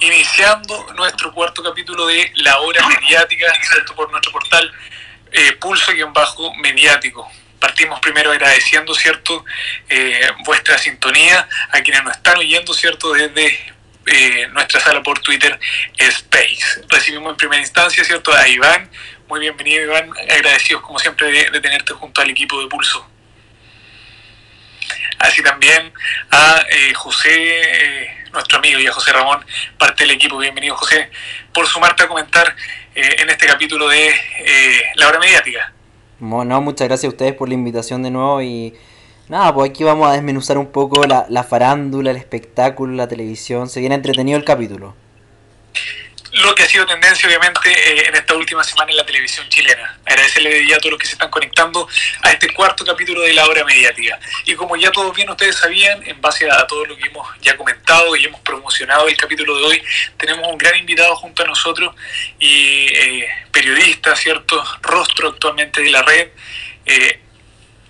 iniciando nuestro cuarto capítulo de La Hora Mediática, ¿cierto? Por nuestro portal eh, Pulso-Mediático. Partimos primero agradeciendo, ¿cierto?, eh, vuestra sintonía a quienes nos están oyendo, ¿cierto?, desde eh, nuestra sala por Twitter Space. Recibimos en primera instancia, ¿cierto?, a Iván. Muy bienvenido, Iván. Agradecidos, como siempre, de tenerte junto al equipo de Pulso así también a eh, José, nuestro amigo y a José Ramón, parte del equipo. Bienvenido José, por sumarte a comentar eh, en este capítulo de La Hora Mediática. Bueno, muchas gracias a ustedes por la invitación de nuevo y nada, pues aquí vamos a desmenuzar un poco la, la farándula, el espectáculo, la televisión. Se viene entretenido el capítulo lo que ha sido tendencia obviamente eh, en esta última semana en la televisión chilena. Agradecerle a todos los que se están conectando a este cuarto capítulo de la hora mediática. Y como ya todos bien ustedes sabían, en base a todo lo que hemos ya comentado y hemos promocionado el capítulo de hoy, tenemos un gran invitado junto a nosotros y eh, periodista, ¿cierto? Rostro actualmente de la red. Eh,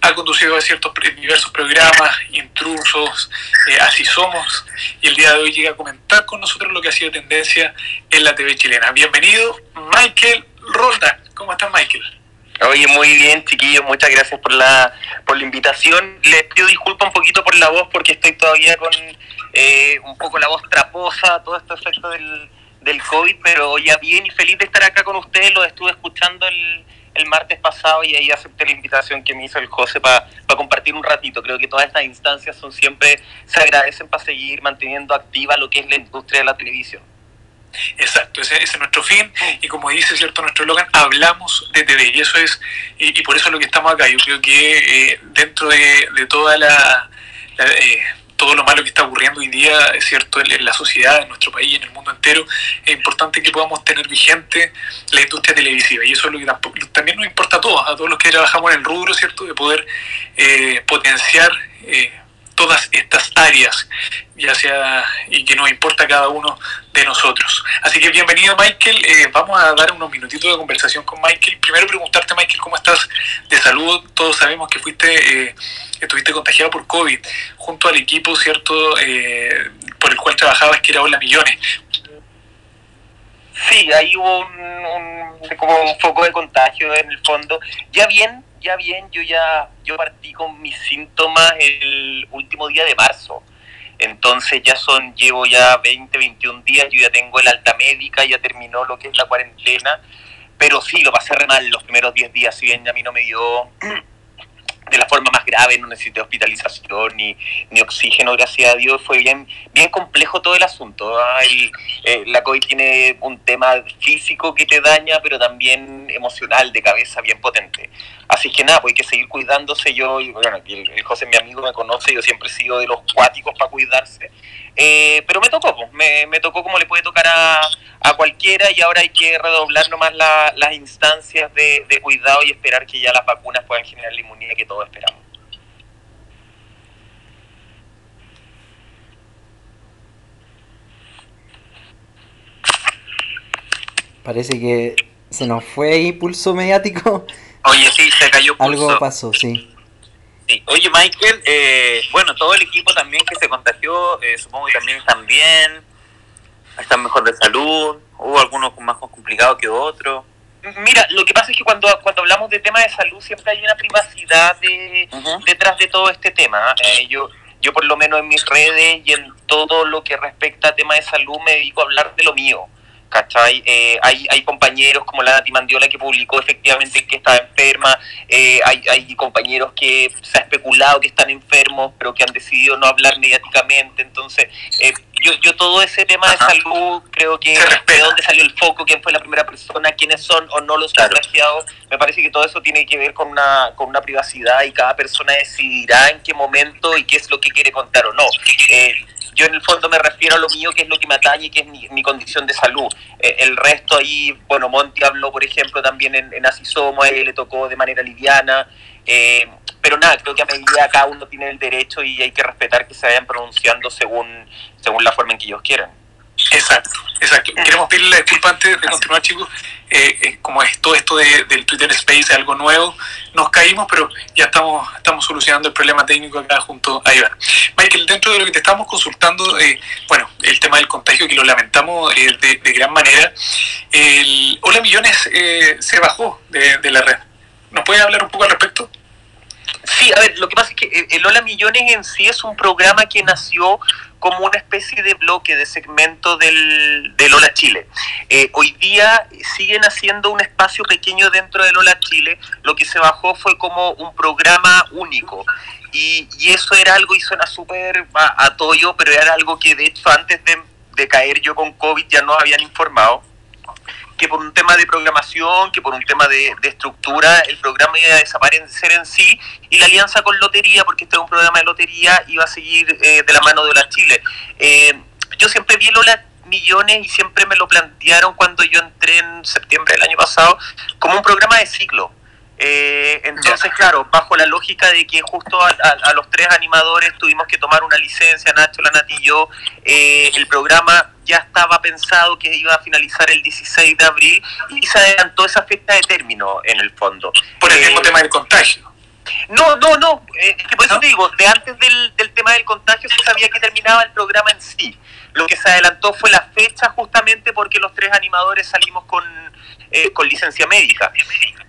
ha conducido a ciertos diversos programas, intrusos, eh, así somos, y el día de hoy llega a comentar con nosotros lo que ha sido tendencia en la TV chilena. Bienvenido, Michael Rolda. ¿Cómo estás, Michael? Oye, muy bien, chiquillos, muchas gracias por la, por la invitación. Les pido disculpas un poquito por la voz porque estoy todavía con eh, un poco la voz traposa, todo este efecto del, del COVID, pero ya bien y feliz de estar acá con ustedes, los estuve escuchando el el martes pasado y ahí acepté la invitación que me hizo el José para compartir un ratito. Creo que todas estas instancias son siempre, se agradecen para seguir manteniendo activa lo que es la industria de la televisión. Exacto, ese, es nuestro fin y como dice cierto nuestro eslogan, hablamos de TV y eso es, y, por eso es lo que estamos acá. Yo creo que eh, dentro de, toda la... Eh, todo lo malo que está ocurriendo hoy día, es cierto, en, la sociedad, en nuestro país, en el mundo entero, es importante que podamos tener vigente la industria televisiva. Y eso es lo que también nos importa a todos, a todos los que trabajamos en el rubro, ¿cierto?, de poder eh, potenciar eh, todas estas áreas, ya sea, y que nos importa cada uno de nosotros. Así que bienvenido Michael, eh, vamos a dar unos minutitos de conversación con Michael. Primero preguntarte Michael, ¿cómo estás de salud? Todos sabemos que fuiste, eh, estuviste contagiado por COVID, junto al equipo, ¿cierto?, eh, por el cual trabajabas, que era Hola Millones. Sí, ahí hubo un, como un foco de contagio en el fondo. Ya bien, ya bien, yo ya yo partí con mis síntomas el último día de marzo. Entonces ya son, llevo ya 20, 21 días, yo ya tengo el alta médica, ya terminó lo que es la cuarentena, pero sí, lo pasé re mal los primeros 10 días, si bien a mí no me dio de la forma más grave, no necesité hospitalización ni, ni oxígeno, gracias a Dios, fue bien, bien complejo todo el asunto. ¿ah? Eh, la COVID tiene un tema físico que te daña, pero también emocional, de cabeza, bien potente. Así que nada, pues hay que seguir cuidándose. Yo, bueno, el, el José, mi amigo, me conoce, yo siempre he sido de los cuáticos para cuidarse. Eh, pero me tocó, pues, me, me, tocó como le puede tocar a, a cualquiera y ahora hay que redoblar nomás las instancias de, de, cuidado y esperar que ya las vacunas puedan generar la inmunidad que todos esperamos. Parece que se nos fue impulso mediático. Oye, sí, se cayó pulso. Algo pasó, sí. Sí. Oye, Michael, eh, bueno, todo el equipo también que se contagió, eh, supongo que también están bien, están mejor de salud, hubo algunos más complicados que otros. Mira, lo que pasa es que cuando, cuando hablamos de temas de salud siempre hay una privacidad de, detrás de todo este tema. Eh, yo, yo por lo menos en mis redes y en todo lo que respecta a temas de salud me dedico a hablar de lo mío. ¿Cachai? Eh, hay, hay compañeros como la Nati Mandiola que publicó efectivamente que estaba enferma, eh, hay, hay compañeros que se ha especulado que están enfermos, pero que han decidido no hablar mediáticamente, entonces eh, yo, yo todo ese tema de salud, creo que de dónde salió el foco, quién fue la primera persona, quiénes son o no los contagiados, me parece que todo eso tiene que ver con una, con una privacidad y cada persona decidirá en qué momento y qué es lo que quiere contar o no. Eh, yo en el fondo me refiero a lo mío, que es lo que me atañe, que es mi, condición de salud. Eh, el resto ahí, bueno, Monty habló, por ejemplo, también en, en Así Somos, a él le tocó de manera liviana. Eh, pero nada, creo que a medida cada uno tiene el derecho y hay que respetar que se vayan pronunciando según, según la forma en que ellos quieran. Exacto, exacto. Queremos pedirle la disculpa antes de continuar, chicos. Eh, eh, como es todo esto de, del Twitter Space es algo nuevo, nos caímos, pero ya estamos, estamos solucionando el problema técnico acá junto a Iván. Michael, dentro de lo que te estamos consultando, eh, bueno, el tema del contagio, que lo lamentamos de, de, gran manera, el Hola Millones se bajó de, de la red. ¿Nos puedes hablar un poco al respecto? Sí, a ver, lo que pasa es que el Hola Millones en sí es un programa que nació como una especie de bloque, de segmento del, del Hola Chile. Eh, hoy día siguen haciendo un espacio pequeño dentro del Hola Chile, lo que se bajó fue como un programa único. Y, y eso era algo, y suena súper a, a toyo, pero era algo que de hecho antes de, de caer yo con COVID ya nos habían informado que por un tema de programación, que por un tema de, estructura, el programa iba a desaparecer en sí y la alianza con Lotería, porque este es un programa de lotería, iba a seguir eh, de la mano de Hola Chile. Eh, yo siempre vi Lola Millones y siempre me lo plantearon cuando yo entré en septiembre del año pasado como un programa de ciclo. Eh, entonces, claro, bajo la lógica de que justo a, los tres animadores tuvimos que tomar una licencia, Nacho, la Nati y yo, el programa ya estaba pensado que iba a finalizar el 16 de abril y se adelantó esa fecha de término en el fondo. Por el mismo eh, tema del contagio. No, no, no, eh, es que por eso te digo, de antes del, del tema del contagio se sabía que terminaba el programa en sí. Lo que se adelantó fue la fecha justamente porque los tres animadores salimos con, eh, con licencia médica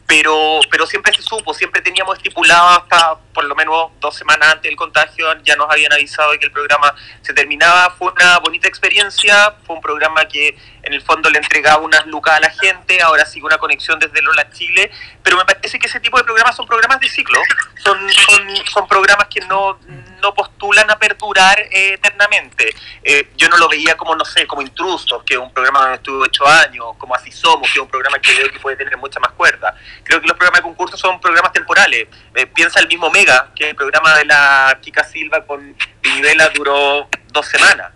pero, pero siempre se supo, siempre teníamos estipulado hasta por lo menos dos semanas antes del contagio, ya nos habían avisado de que el programa se terminaba, fue una bonita experiencia, fue un programa que en el fondo le entregaba unas lucas a la gente, ahora sigue una conexión desde Lola Chile, pero me parece que ese tipo de programas son programas de ciclo, son, son, son programas que no, no postulan a perdurar eh, eternamente. Eh, yo no lo veía como, no sé, como Intrusos, que es un programa donde estuve ocho años, como Así Somos, que es un programa que veo que puede tener mucha más cuerda. Creo que los programas de concurso son programas temporales. Eh, piensa el mismo Mega, que el programa de la Kika Silva con Vinivela duró dos semanas.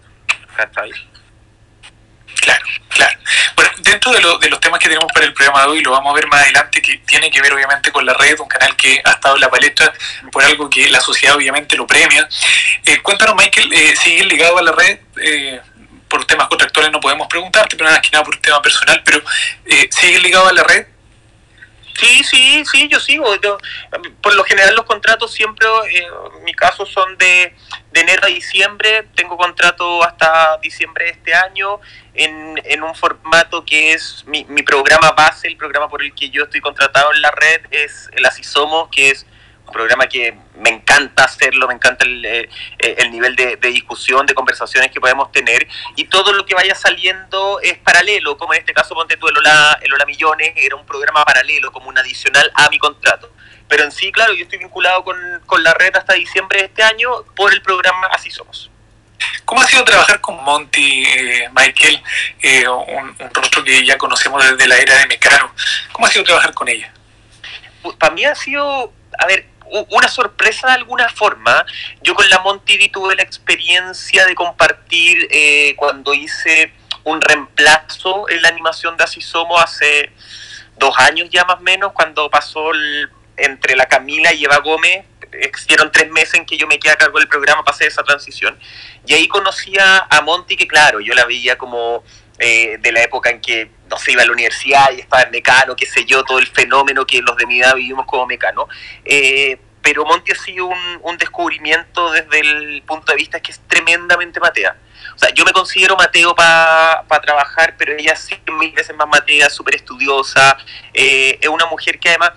Claro, claro. Bueno, dentro de, de, los temas que tenemos para el programa de hoy, lo vamos a ver más adelante, que tiene que ver obviamente con la red, un canal que ha estado en la palestra por algo que la sociedad obviamente lo premia. Eh, cuéntanos, Michael, eh, ¿sigues ligado a la red? Eh, por temas contractuales no podemos preguntarte, pero nada, que nada por un tema personal, pero eh, ¿sigues ligado a la red? Sí, sí, sí, yo sigo. por lo general los contratos siempre, eh, en mi caso, son de, de, enero a diciembre. Tengo contrato hasta diciembre de este año en, en un formato que es mi, mi, programa base, el programa por el que yo estoy contratado en la red, es el Así Somos, que es programa que me encanta hacerlo, me encanta el, eh, el nivel de, de, discusión, de conversaciones que podemos tener y todo lo que vaya saliendo es paralelo, como en este caso Ponte tú el Hola, el Hola Millones, era un programa paralelo, como un adicional a mi contrato. Pero en sí, claro, yo estoy vinculado con, con la red hasta diciembre de este año por el programa Así Somos. ¿Cómo ha sido trabajar con Monty, eh, Michael, eh, un, un, rostro que ya conocemos desde la era de Mecano? ¿Cómo ha sido trabajar con ella? Para mí ha sido, a ver, una sorpresa de alguna forma. Yo con la Monty tuve la experiencia de compartir eh, cuando hice un reemplazo en la animación de Así Somos hace dos años ya más o menos, cuando pasó entre la Camila y Eva Gómez, existieron tres meses en que yo me quedé a cargo del programa, pasé esa transición. Y ahí conocía a Monty, que claro, yo la veía como eh, de la época en que no se iba a la universidad y estaba en Mecano, qué sé yo, todo el fenómeno que los de mi edad vivimos como Mecano. Eh, pero Monty ha sido un, un, descubrimiento desde el punto de vista que es tremendamente matea. O sea, yo me considero Mateo para pa trabajar, pero ella sí mil veces más Matea, súper estudiosa. Eh, es una mujer que además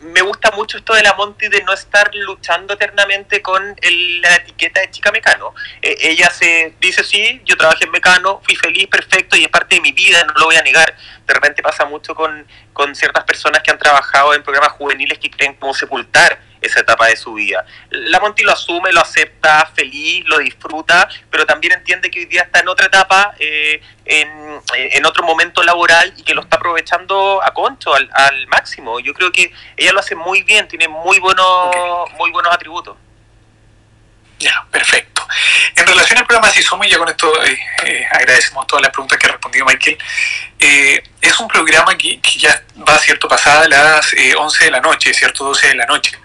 me gusta mucho esto de la Monty de no estar luchando eternamente con el, la etiqueta de chica mecano. Eh, ella se dice, sí, yo trabajé en mecano, fui feliz, perfecto y es parte de mi vida, no lo voy a negar. De repente pasa mucho con, con ciertas personas que han trabajado en programas juveniles que creen como sepultar esa etapa de su vida. La Monty lo asume, lo acepta, feliz, lo disfruta, pero también entiende que hoy día está en otra etapa, eh, en, en, otro momento laboral y que lo está aprovechando a concho, al, al máximo. Yo creo que ella lo hace muy bien, tiene muy buenos, okay. muy buenos atributos. Ya, perfecto. En relación al programa Si Somos, ya con esto eh, eh, agradecemos todas las preguntas que ha respondido Michael. Eh, es un programa que, que, ya va, ¿cierto? Pasada las 11 de la noche, ¿cierto? 12 de la noche.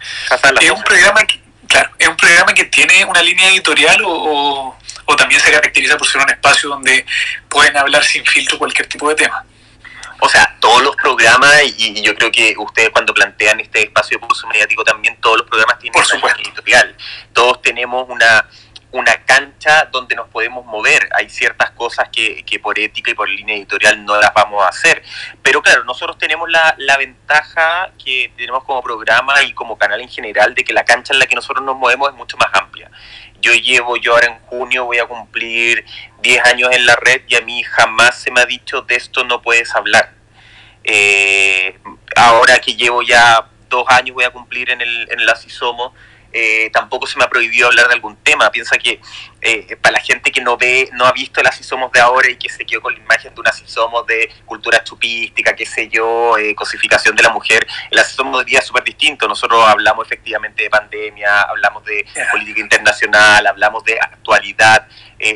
Es un programa que, claro, es un programa que tiene una línea editorial o, o, o también se caracteriza por ser un espacio donde pueden hablar sin filtro cualquier tipo de tema. O sea, todos los programas, y, yo creo que ustedes cuando plantean este espacio de pulso mediático también, todos los programas tienen una editorial. Todos tenemos una, una cancha donde nos podemos mover. Hay ciertas cosas que, que, por ética y por línea editorial no las vamos a hacer. Pero claro, nosotros tenemos la, la, ventaja que tenemos como programa y como canal en general de que la cancha en la que nosotros nos movemos es mucho más amplia. Yo llevo, yo ahora en junio voy a cumplir 10 años en la red y a mí jamás se me ha dicho de esto no puedes hablar. Eh, ahora que llevo ya dos años voy a cumplir en el, en el Asisomo, eh, tampoco se me ha prohibido hablar de algún tema. Piensa que eh, para la gente que no ve, no ha visto el Así Somos de ahora y que se quedó con la imagen de un Así Somos de cultura chupística, qué sé yo, eh, cosificación de la mujer, el Así Somos de día es súper distinto. Nosotros hablamos efectivamente de pandemia, hablamos de política internacional, hablamos de actualidad.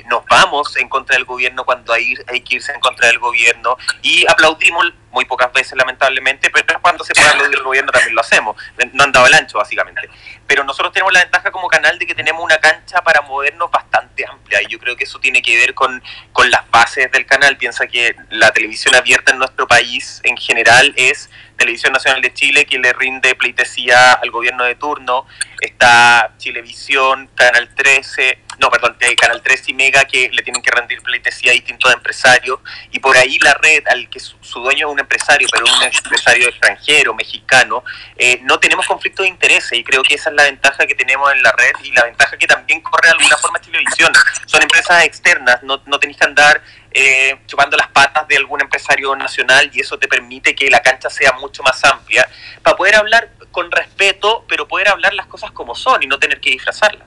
Nos vamos en contra del gobierno cuando hay, hay que irse en contra del gobierno y aplaudimos muy pocas veces lamentablemente, pero cuando se puede aplaudir el gobierno también lo hacemos. No han dado el ancho básicamente. Pero nosotros tenemos la ventaja como canal de que tenemos una cancha para movernos bastante amplia y yo creo que eso tiene que ver con, con las bases del canal. Piensa que la televisión abierta en nuestro país en general es Televisión Nacional de Chile, que le rinde pleitesía al gobierno de turno, está Chilevisión, Canal 13, no, perdón, hay Canal 3 y Mega que le tienen que rendir pleitesía a distintos empresarios, y por ahí la red, al que su, dueño es un empresario, pero un empresario extranjero, mexicano, eh, no tenemos conflicto de intereses, y creo que esa es la ventaja que tenemos en la red, y la ventaja que también corre de alguna forma televisión. Son empresas externas, no, no tenéis que andar eh, chupando las patas de algún empresario nacional y eso te permite que la cancha sea mucho más amplia para poder hablar con respeto, pero poder hablar las cosas como son y no tener que disfrazarlas.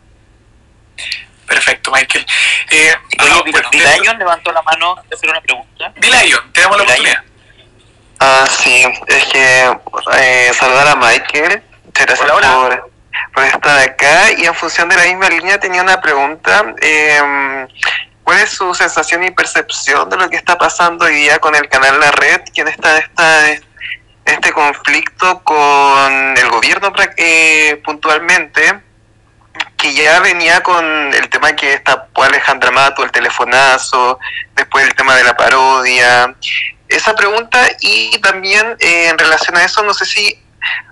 Perfecto, Michael. Eh, Oye, levantó la mano de hacer una pregunta. Dilayon, te damos la oportunidad. Ah, sí, es que eh, saludar a Michael. Muchas gracias Por, por, estar acá. Y en función de la misma línea tenía una pregunta. Eh, ¿Cuál es su sensación y percepción de lo que está pasando hoy día con el canal La Red, ¿Quién está esta, este conflicto con el gobierno eh, puntualmente? que ya venía con el tema que está Alejandra Mato, el telefonazo, después el tema de la parodia. Esa pregunta y también eh, en relación a eso, no sé si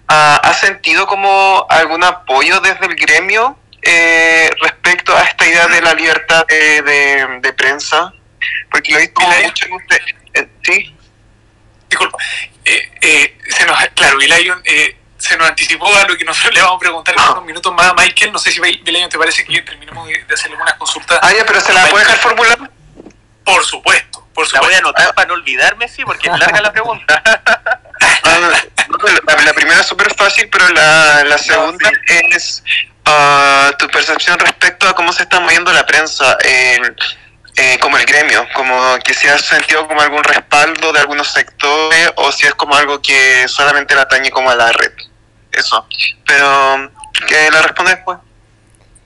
ah, ha sentido como algún apoyo desde el gremio eh, respecto a esta idea de la libertad de, prensa? Porque lo he visto mucho en usted. Eh, ¿Sí? Disculpa. Eh, eh, se nos, claro, Vilayon eh, se nos anticipó a lo que nosotros le vamos a preguntar en unos minutos más a Michael. No sé si Vilayon te parece que terminemos de, hacerle unas consultas. Ah, ya, pero ¿se la puede dejar formular? Por supuesto, por supuesto. La voy a anotar para no olvidarme, sí, porque es larga la pregunta. Ah, la, primera es súper fácil, pero la, la segunda es tu percepción respecto a cómo se está moviendo la prensa, eh, como el gremio, como que si has sentido como algún respaldo de algunos sectores o si es como algo que solamente la atañe como a la red. Eso. Pero que la responde después.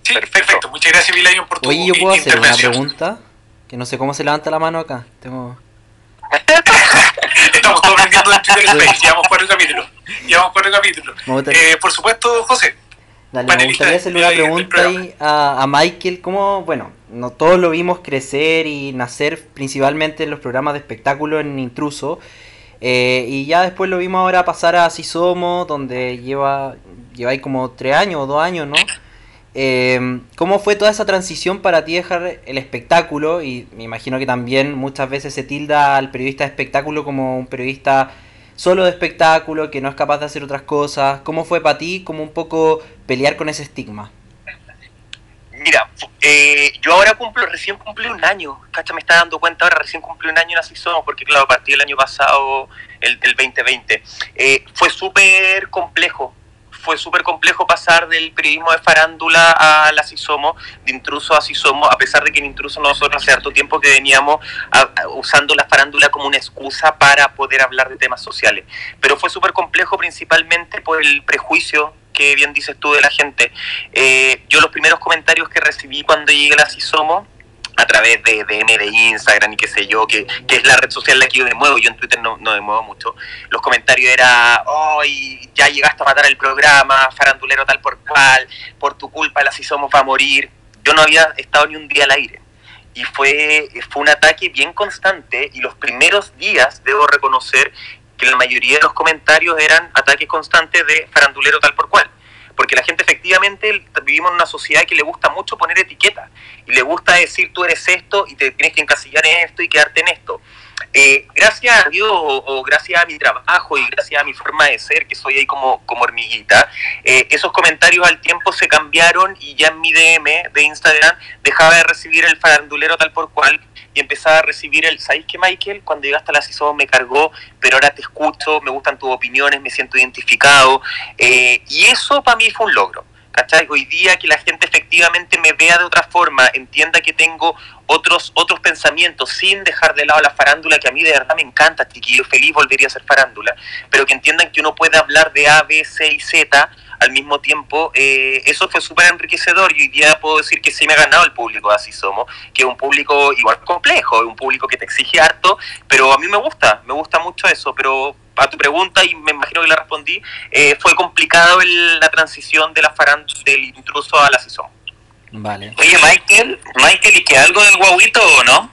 Sí, perfecto. Muchas gracias, Vilayo, por tu Oye, ¿yo puedo hacer una pregunta? Que no sé cómo se levanta la mano acá. Tengo... Estamos todos aprendiendo en Twitter Space. Llevamos cuatro capítulos. Llevamos cuatro capítulos. Eh, por supuesto, José. Dale, me gustaría hacerle una pregunta ahí a, a, Michael. ¿Cómo, bueno, no todos lo vimos crecer y nacer principalmente en los programas de espectáculo en Intruso? Eh, y ya después lo vimos ahora pasar a Así Somos, donde lleva, lleva ahí como tres años o dos años, ¿no? Eh, ¿Cómo fue toda esa transición para ti dejar el espectáculo? Y me imagino que también muchas veces se tilda al periodista de espectáculo como un periodista solo de espectáculo, que no es capaz de hacer otras cosas. ¿Cómo fue para ti como un poco pelear con ese estigma? Mira, eh, yo ahora cumplo, recién cumplí un año, cacha, me está dando cuenta ahora, recién cumplí un año en Así Somos, porque claro, a partir del año pasado, el, del 2020, eh, fue súper complejo, fue súper complejo pasar del periodismo de farándula al así somos, de intruso a así somos, a pesar de que en intruso nosotros hace harto tiempo que veníamos usando la farándula como una excusa para poder hablar de temas sociales. Pero fue súper complejo principalmente por el prejuicio que bien dices tú de la gente. Eh, yo los primeros comentarios que recibí cuando llegué al así somos a través de DM, de Instagram y qué sé yo, que, que, es la red social la que yo me muevo, yo en Twitter no, no me muevo mucho, los comentarios era, hoy ya llegaste a matar el programa, farandulero tal por cual, por tu culpa la si somos va a morir. Yo no había estado ni un día al aire. y fue, fue un ataque bien constante y los primeros días, debo reconocer, que la mayoría de los comentarios eran ataques constantes de farandulero tal por cual. Porque la gente efectivamente vivimos en una sociedad que le gusta mucho poner etiquetas y le gusta decir tú eres esto y te tienes que encasillar en esto y quedarte en esto. Eh, gracias a Dios o, gracias a mi trabajo y gracias a mi forma de ser, que soy ahí como, como hormiguita, eh, esos comentarios al tiempo se cambiaron y ya en mi DM de Instagram dejaba de recibir el farandulero tal por cual y empezaba a recibir el, ¿sabéis que Michael? Cuando llegaste a la CISO me cargó, pero ahora te escucho, me gustan tus opiniones, me siento identificado. Eh, y eso para mí fue un logro. ¿Cachai? Hoy día que la gente efectivamente me vea de otra forma, entienda que tengo otros, otros pensamientos, sin dejar de lado la farándula, que a mí de verdad me encanta, chiquillo, feliz volvería a ser farándula, pero que entiendan que uno puede hablar de A, B, C y Z al mismo tiempo, eh, eso fue súper enriquecedor y hoy día puedo decir que sí me ha ganado el público, así somos, que es un público igual complejo, un público que te exige harto, pero a mí me gusta, me gusta mucho eso, pero a tu pregunta, y me imagino que la respondí, eh, fue complicado la transición de la del intruso a la CISOM. Vale. Oye, Michael, Michael, ¿y que algo del guaguito o no?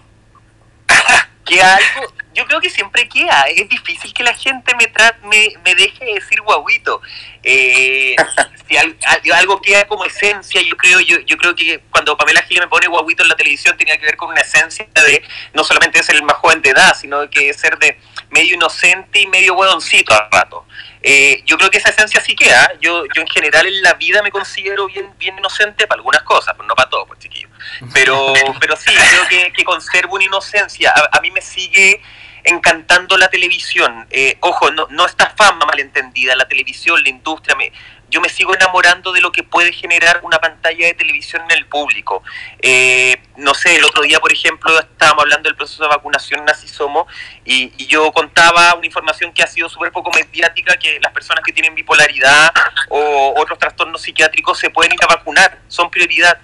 que algo, yo creo que siempre queda. Es difícil que la gente me, me, me deje decir guaguito. Eh, si algo, queda como esencia, yo creo, yo, yo creo que cuando Pamela Gil me pone guaguito en la televisión tenía que ver con una esencia de no solamente ser el más joven de edad, sino que ser de medio inocente y medio hueoncito al rato. Eh, yo creo que esa esencia sí queda. Yo, yo en general en la vida me considero bien, bien inocente para algunas cosas, pero no para todo, pues chiquillo. Pero, pero sí, creo que, que conservo una inocencia. a mí me sigue encantando la televisión. Eh, ojo, no, no esta fama malentendida, la televisión, la industria, me, yo me sigo enamorando de lo que puede generar una pantalla de televisión en el público. Eh, no sé, el otro día, por ejemplo, estábamos hablando del proceso de vacunación en Así Somos y, y yo contaba una información que ha sido súper poco mediática, que las personas que tienen bipolaridad o otros trastornos psiquiátricos se pueden ir a vacunar, son prioridad.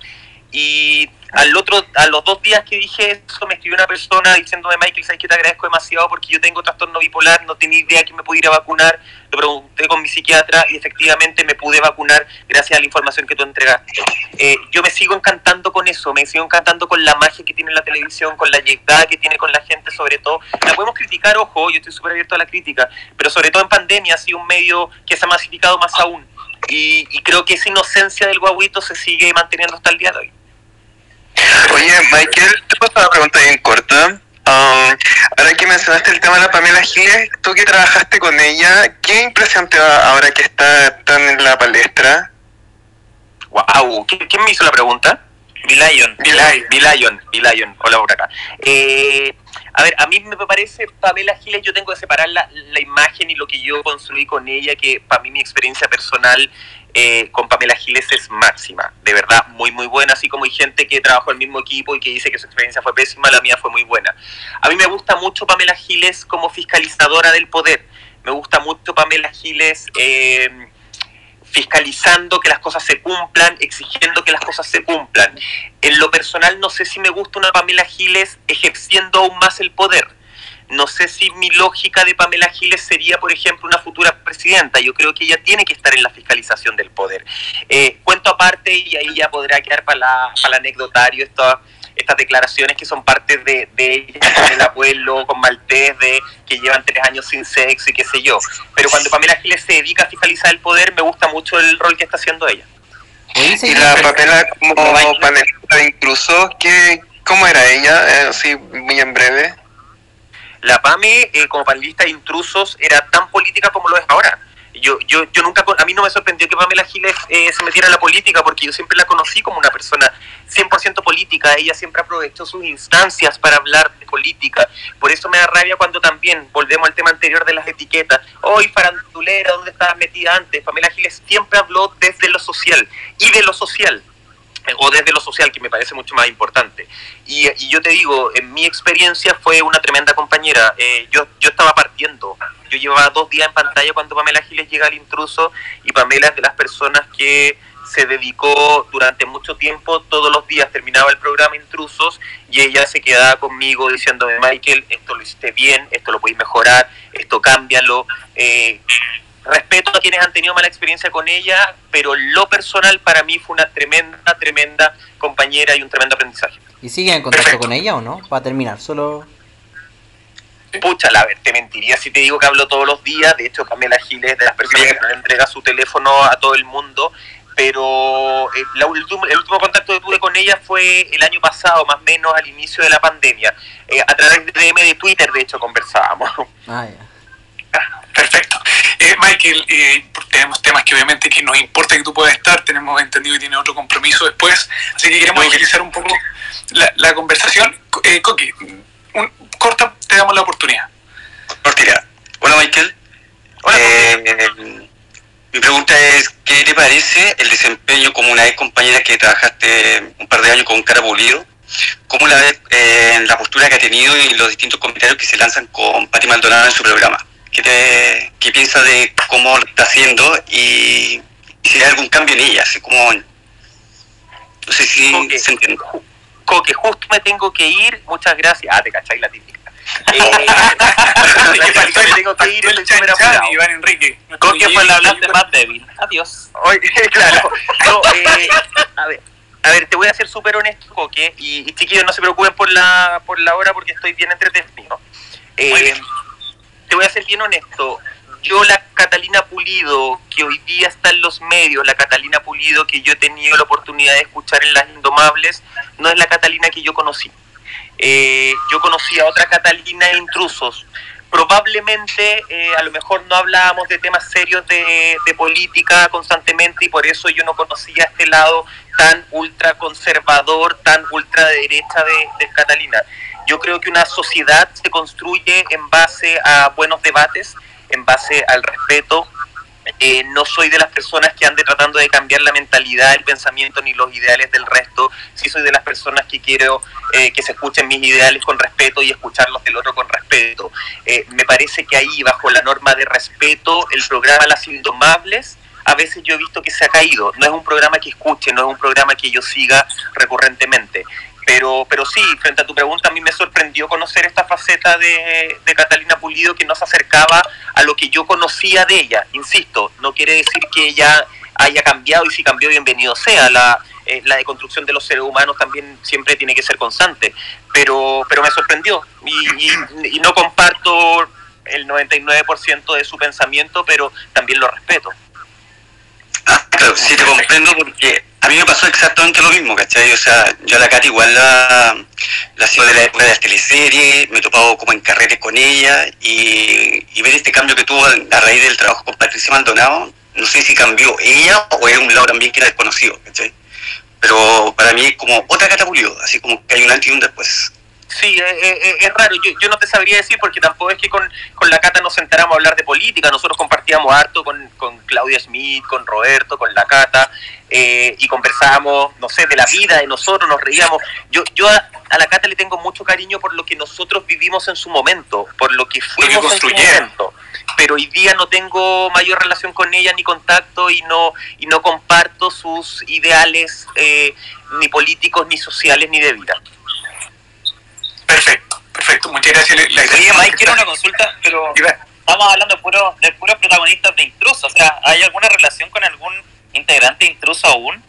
Y al otro, a los dos días que dije eso, me escribió una persona diciéndome, Michael, sabes que te agradezco demasiado porque yo tengo trastorno bipolar, no tenía idea que me pudiera vacunar. Lo pregunté con mi psiquiatra y efectivamente me pude vacunar gracias a la información que tú entregaste. Eh, yo me sigo encantando con eso, me sigo encantando con la magia que tiene la televisión, con la llegada que tiene con la gente, sobre todo. La podemos criticar, ojo, yo estoy súper abierto a la crítica, pero sobre todo en pandemia ha sido un medio que se ha masificado más aún. Y, y creo que esa inocencia del guaguito se sigue manteniendo hasta el día de hoy. Oye, Michael, te hacer una pregunta bien corta. Um, ahora que mencionaste el tema de la Pamela Giles, tú que trabajaste con ella, ¿qué impresión te da ahora que está tan en la palestra? Wow, ¿quién me hizo la pregunta? Bilion. Bilion, Bilion, hola por acá. Eh, a ver, a mí me parece Pamela Giles, yo tengo que separar la, la imagen y lo que yo construí con ella, que para mí mi experiencia personal eh, con Pamela Giles es máxima, de verdad, muy, muy buena, así como hay gente que trabajó en el mismo equipo y que dice que su experiencia fue pésima, la mía fue muy buena. A mí me gusta mucho Pamela Giles como fiscalizadora del poder, me gusta mucho Pamela Giles eh, fiscalizando que las cosas se cumplan, exigiendo que las cosas se cumplan. En lo personal no sé si me gusta una Pamela Giles ejerciendo aún más el poder no sé si mi lógica de Pamela Giles sería, por ejemplo, una futura presidenta. Yo creo que ella tiene que estar en la fiscalización del poder. Eh, cuento aparte, y ahí ya podrá quedar para, la, para el anecdotario estas estas declaraciones que son parte de, de ella con el abuelo, con Maltés, de que llevan tres años sin sexo y qué sé yo. Pero cuando Pamela Giles se dedica a fiscalizar el poder, me gusta mucho el rol que está haciendo ella. Y la Pamela como panelista incluso, ¿qué, ¿cómo era ella? Eh, así, muy en breve. La PAME, eh, como panelista de intrusos, era tan política como lo es ahora. Yo, yo, yo nunca, a mí no me sorprendió que Pamela Giles eh, se metiera en la política porque yo siempre la conocí como una persona 100% política. Ella siempre aprovechó sus instancias para hablar de política. Por eso me da rabia cuando también volvemos al tema anterior de las etiquetas. Hoy, farandulera, ¿dónde estabas metida antes? Pamela Giles siempre habló desde lo social y de lo social o desde lo social, que me parece mucho más importante. Y, yo te digo, en mi experiencia fue una tremenda compañera. Eh, yo, yo estaba partiendo. Yo llevaba dos días en pantalla cuando Pamela Giles llega al intruso y Pamela es de las personas que se dedicó durante mucho tiempo, todos los días terminaba el programa Intrusos y ella se quedaba conmigo diciéndome, Michael, esto lo hiciste bien, esto lo podéis mejorar, esto cámbialo. Eh, respeto a quienes han tenido mala experiencia con ella, pero lo personal para mí fue una tremenda, tremenda compañera y un tremendo aprendizaje. ¿Y sigue en contacto con ella o no? Para terminar, solo... Pucha, la ver, te mentiría si te digo que hablo todos los días. De hecho, Pamela Giles de las personas que no entrega su teléfono a todo el mundo. Pero eh, el, último, el último contacto que tuve con ella fue el año pasado, más o menos al inicio de la pandemia. Eh, a través de DM de Twitter, de hecho, conversábamos. Ah, ah Perfecto. Eh, Michael, tenemos temas que obviamente que nos importa que tú puedas estar, tenemos entendido que tiene otro compromiso después, así que queremos agilizar un poco la, conversación. Coqui, un, corta, te damos la oportunidad. Cortira. Hola Michael. Hola. Eh, mi pregunta es, ¿qué te parece el desempeño como una ex compañera que trabajaste un par de años con cara pulido? ¿Cómo la ves eh, la postura que ha tenido y los distintos comentarios que se lanzan con Pati Maldonado en su programa? ¿Qué, te, qué piensas de cómo lo está haciendo y, si hay algún cambio en ella? Así como, no sé si se entiende. Coque, justo me tengo que ir, muchas gracias. Ah, te cacháis la típica. Eh, me tengo que ir, estoy súper apurado. Iván Enrique. Coque fue el hablante más débil. Adiós. claro. No, eh, a ver. A ver, te voy a ser súper honesto, Coque, y, y, chiquillos, no se preocupen por la, por la hora porque estoy bien entretenido. Eh, te voy a ser bien honesto yo la Catalina Pulido que hoy día está en los medios, la Catalina Pulido que yo he tenido la oportunidad de escuchar en Las Indomables, no es la Catalina que yo conocí. Eh, yo conocí a otra Catalina de intrusos. Probablemente eh, a lo mejor no hablábamos de temas serios de, política constantemente y por eso yo no conocía este lado tan ultra conservador, tan ultra de derecha de, de Catalina. Yo creo que una sociedad se construye en base a buenos debates, en base al respeto. Eh, no soy de las personas que ande tratando de cambiar la mentalidad, el pensamiento ni los ideales del resto. Sí soy de las personas que quiero eh, que se escuchen mis ideales con respeto y escucharlos del otro con respeto. Eh, me parece que ahí, bajo la norma de respeto, el programa Las Indomables a veces yo he visto que se ha caído. No es un programa que escuche, no es un programa que yo siga recurrentemente. Pero, pero sí, frente a tu pregunta, a mí me sorprendió conocer esta faceta de, Catalina Pulido que no se acercaba a lo que yo conocía de ella. Insisto, no quiere decir que ella haya cambiado y si cambió, bienvenido sea. La, eh, la deconstrucción de los seres humanos también siempre tiene que ser constante. Pero, pero me sorprendió y, y no comparto el 99% de su pensamiento, pero también lo respeto. Ah, claro, sí te comprendo porque a mí me pasó exactamente lo mismo, ¿cachai? O sea, yo a la Katy igual la, la de la época de las teleseries, me he topado como en carretes con ella y, y, ver este cambio que tuvo a raíz del trabajo con Patricia Maldonado, no sé si cambió ella o es un lado también que era desconocido, ¿cachai? Pero para mí es como otra catapulio, así como que hay un antes y un después. Sí, eh, eh, eh, es, raro. Yo, yo, no te sabría decir porque tampoco es que con, con, la Cata nos sentáramos a hablar de política. Nosotros compartíamos harto con, con Claudia Smith, con Roberto, con la Cata y conversábamos, no sé, de la vida de nosotros, nos reíamos. Yo, yo a, la Cata le tengo mucho cariño por lo que nosotros vivimos en su momento, por lo que fuimos en su momento. Pero hoy día no tengo mayor relación con ella ni contacto y no, y no comparto sus ideales ni políticos, ni sociales, ni de vida. Perfecto, perfecto. Muchas gracias. Oye, Mike, quiero una consulta, pero estamos hablando de, puro, de puros protagonistas de intrusos. O sea, ¿hay alguna relación con algún integrante intruso aún?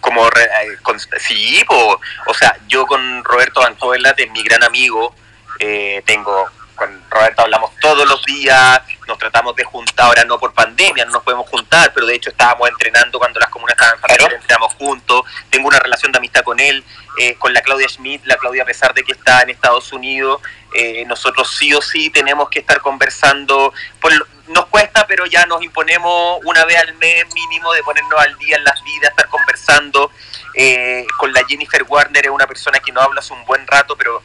Como, eh, con, sí, o sea, yo con Roberto Bancoela, de mi gran amigo, eh, tengo con Roberto hablamos todos los días, nos tratamos de juntar, ahora no por pandemia, no nos podemos juntar, pero de hecho estábamos entrenando cuando las comunas estaban en entrenamos juntos, tengo una relación de amistad con él, eh, con la Claudia Schmidt, la Claudia a pesar de que está en Estados Unidos, eh, nosotros sí o sí tenemos que estar conversando, nos cuesta, pero ya nos imponemos una vez al mes mínimo de ponernos al día en las vidas, estar conversando. Eh, con la Jennifer Warner es una persona que no habla hace un buen rato, pero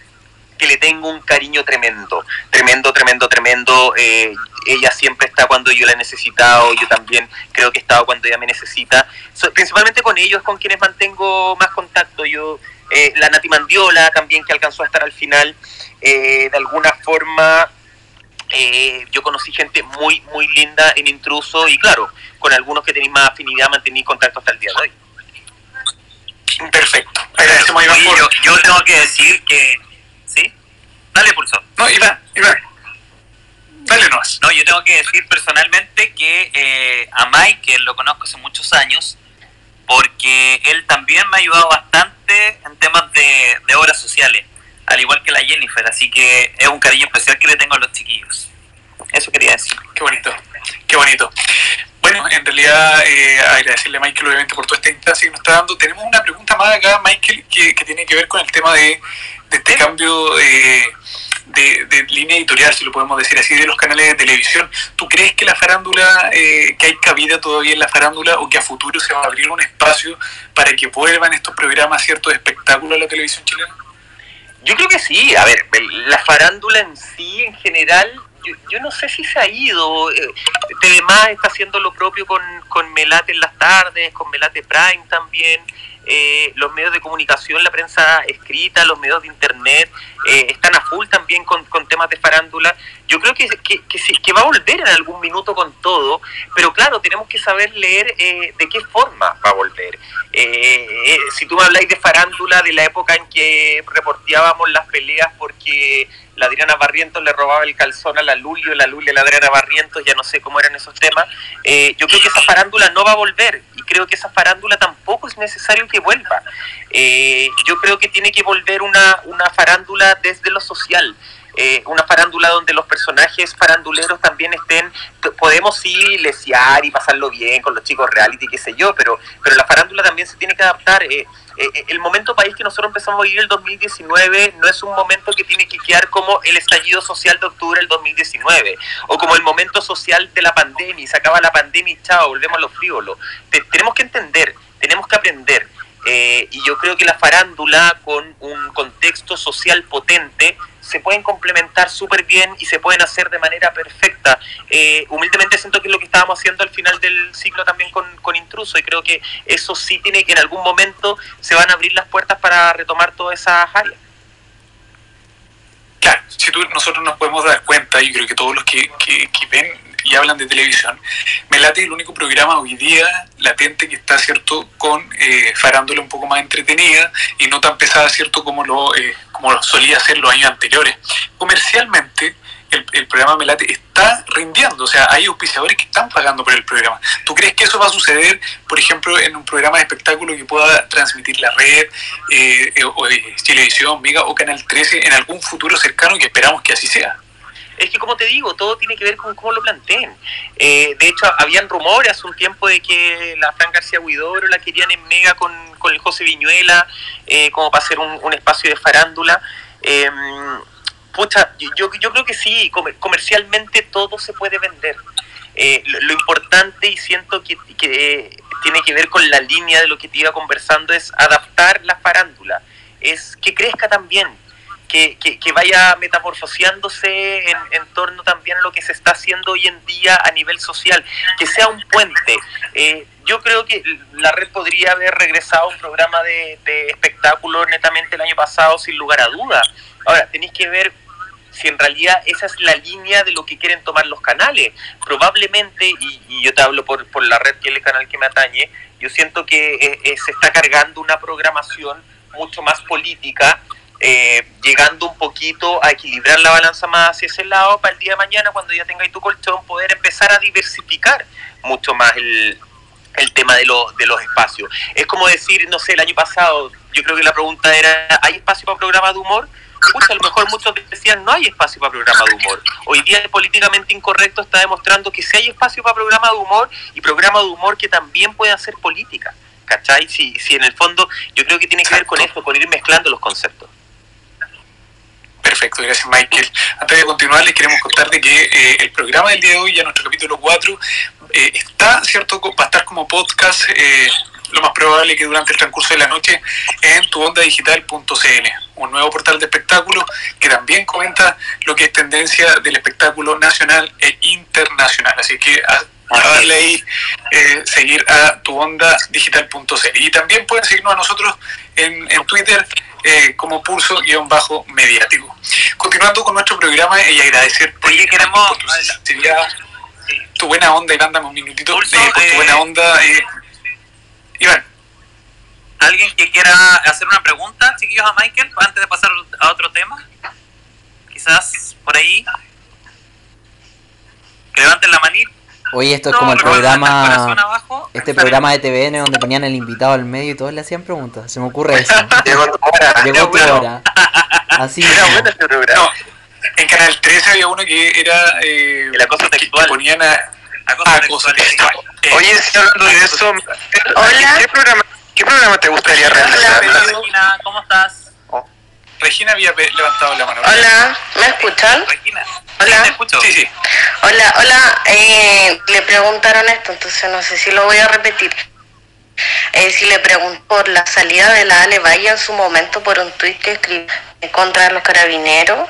que le tengo un cariño tremendo, tremendo, tremendo, tremendo. Eh, ella siempre está cuando yo la he necesitado, yo también creo que he estado cuando ella me necesita. principalmente con ellos con quienes mantengo más contacto. Yo, eh, la Nati Mandiola también que alcanzó a estar al final, eh, de alguna forma yo conocí gente muy, muy linda en intruso y claro, con algunos que tenéis más afinidad mantení contacto hasta el día de hoy. Perfecto. yo, yo tengo que decir que Dale, Pulso. No, Iván, Iván. Dale nomás. No, yo tengo que decir personalmente que eh, a Michael lo conozco hace muchos años porque él también me ha ayudado bastante en temas de, de obras sociales, al igual que la Jennifer, así que es un cariño especial que le tengo a los chiquillos. Eso quería decir. Qué bonito, qué bonito. Bueno, en realidad eh, agradecerle a Michael obviamente por toda esta instancia que nos está dando. Tenemos una pregunta más acá, Michael, que, tiene que ver con el tema de, este cambio eh, de, línea editorial, si lo podemos decir así, de los canales de televisión. ¿Tú crees que la farándula, eh, que hay cabida todavía en la farándula o que a futuro se va a abrir un espacio para que vuelvan estos programas, ciertos espectáculos a la televisión chilena? Yo creo que sí. A ver, la farándula en sí, en general, yo, no sé si se ha ido. Eh, Telemás está haciendo lo propio con, con Melate en las tardes, con Melate Prime también. Eh, los medios de comunicación, la prensa escrita, los medios de internet, eh, están a full también con, temas de farándula. Yo creo que, que, que, va a volver en algún minuto con todo, pero claro, tenemos que saber leer eh, de qué forma va a volver. si tú me habláis de farándula, de la época en que reporteábamos las peleas porque la Adriana Barrientos le robaba el calzón a la Lulio, la Lulio a la Adriana Barrientos, ya no sé cómo eran esos temas. Eh, yo creo que esa farándula no va a volver creo que esa farándula tampoco es necesario que vuelva. Eh, yo creo que tiene que volver una, una farándula desde lo social. Eh, una farándula donde los personajes faranduleros también estén, podemos sí lesear y pasarlo bien con los chicos reality, qué sé yo, pero, pero la farándula también se tiene que adaptar. Eh, eh, el momento país que nosotros empezamos a vivir el 2019 no es un momento que tiene que quedar como el estallido social de octubre del 2019 o como el momento social de la pandemia y se acaba la pandemia y chao, volvemos a los frívolos. tenemos que entender, tenemos que aprender. y yo creo que la farándula con un contexto social potente se pueden complementar súper bien y se pueden hacer de manera perfecta. Eh, humildemente siento que es lo que estábamos haciendo al final del ciclo también con, con Intruso y creo que eso sí tiene que en algún momento se van a abrir las puertas para retomar todas esas áreas. Claro, si tú, nosotros nos podemos dar cuenta, y creo que todos los que, que, que ven y hablan de televisión, me late el único programa hoy día latente que está, ¿cierto?, con eh, farándula un poco más entretenida y no tan pesada, ¿cierto?, como lo, eh, como lo solía hacer los años anteriores. Comercialmente, el, programa Melate está rindiendo, o sea, hay auspiciadores que están pagando por el programa. ¿Tú crees que eso va a suceder, por ejemplo, en un programa de espectáculo que pueda transmitir la red, eh, eh o Televisión, Mega o Canal 13 en algún futuro cercano que esperamos que así sea? Es que como te digo, todo tiene que ver con cómo lo planteen. Eh, de hecho, habían rumores hace un tiempo de que la Fran García Huidoro la querían en Mega con, el José Viñuela, eh, como para hacer un, espacio de farándula. Em, pucha, yo, yo creo que sí, comercialmente todo se puede vender. Eh, lo, importante y siento que, que tiene que ver con la línea de lo que te iba conversando es adaptar la farándula, es que crezca también, que, vaya metamorfoseándose en, en, torno también a lo que se está haciendo hoy en día a nivel social, que sea un puente. Eh, yo creo que la red podría haber regresado a un programa de, de espectáculo netamente el año pasado, sin lugar a duda. Ahora, tenéis que ver si en realidad esa es la línea de lo que quieren tomar los canales. Probablemente, y, yo te hablo por, por, la red que es el canal que me atañe, yo siento que eh, eh, se está cargando una programación mucho más política eh, llegando un poquito a equilibrar la balanza más hacia ese lado para el día de mañana, cuando ya tengáis tu colchón, poder empezar a diversificar mucho más el, el tema de, de los espacios. Es como decir, no sé, el año pasado, yo creo que la pregunta era, ¿hay espacio para programas de humor? Pues a lo mejor muchos decían no hay espacio para programa de humor. Hoy día el políticamente incorrecto está demostrando que sí hay espacio para programa de humor y programa de humor que también puede hacer política. ¿Cachai? Si, si en el fondo yo creo que tiene que ver con esto, con ir mezclando los conceptos. Perfecto, gracias Michael. Antes de continuar, les queremos contar de que eh, el programa del día de hoy, ya nuestro capítulo 4, eh, está, ¿cierto? Va a estar como podcast, eh, lo más probable que durante el transcurso de la noche, en tuondadigital.cl, un nuevo portal de espectáculos que también comenta lo que es tendencia del espectáculo nacional e internacional. Así que a, darle ahí, seguir a tuondadigital.cl. Y también pueden seguirnos a nosotros en, en Twitter eh, como pulso-mediático. mediático Continuando con nuestro programa y agradecer Oye, queremos, tu, buena onda, y dándame un minutito, pulso, eh, tu buena eh, onda. Eh, Iván. ¿Alguien que quiera hacer una pregunta, chiquillos, a Michael, antes de pasar a otro tema? Quizás por ahí. levanten la manita. Oye, esto es como el programa. abajo este programa de TVN donde ponían el invitado al medio y todos le hacían preguntas. Se me ocurre eso. Llegó tu hora. Llegó tu hora. Así Era bueno este programa. No, en Canal 13 había uno que era. Eh, El acoso que- sexual. Que ponían a. Acoso acoso sexual. sexual. Eh, Oye, sí, hablando de eso, Hola. ¿qué programa, qué programa te gustaría Hola. realizar? Regina, ¿cómo estás? Regina había levantado la mano. Hola, ¿me escuchan? Regina. Hola. Sí, te escucho. Sí, sí. Hola, hola, eh, le preguntaron esto, entonces no sé si lo voy a repetir. Eh, si le preguntó por la salida de la Ale Valle en su momento por un tuit que escribió en contra de los carabineros,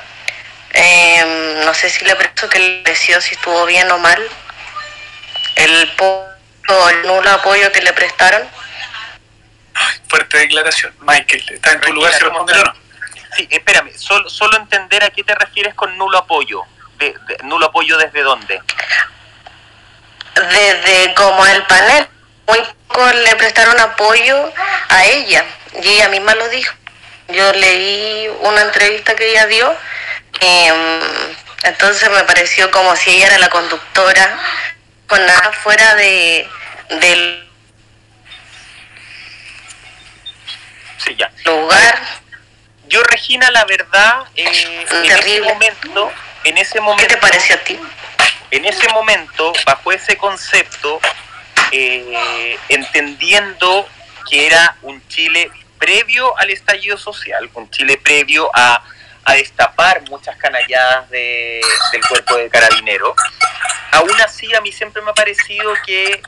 eh, no sé si le preguntó que le pareció, si estuvo bien o mal, el o el nulo apoyo que le prestaron. Fuerte declaración. Michael, ¿está en tu lugar si ¿cómo responder o no? Sí, espérame, solo, solo entender a qué te refieres con nulo apoyo. De, de- ¿Nulo apoyo desde dónde? desde como el panel, muy poco le prestaron apoyo a ella y ella misma lo dijo. Yo leí una entrevista que ella dio, em, entonces me pareció como si ella era la conductora, con nada fuera de del Sí, ya. lugar. Yo, Regina, la verdad, eh, en ese Terrible. momento, en ese ¿Qué te pareció a ti? en ese momento, bajo ese concepto, eh, entendiendo que era un Chile previo al estallido social, un Chile previo a, a destapar muchas canalladas de- del cuerpo de carabinero, aún así a mí siempre me ha parecido que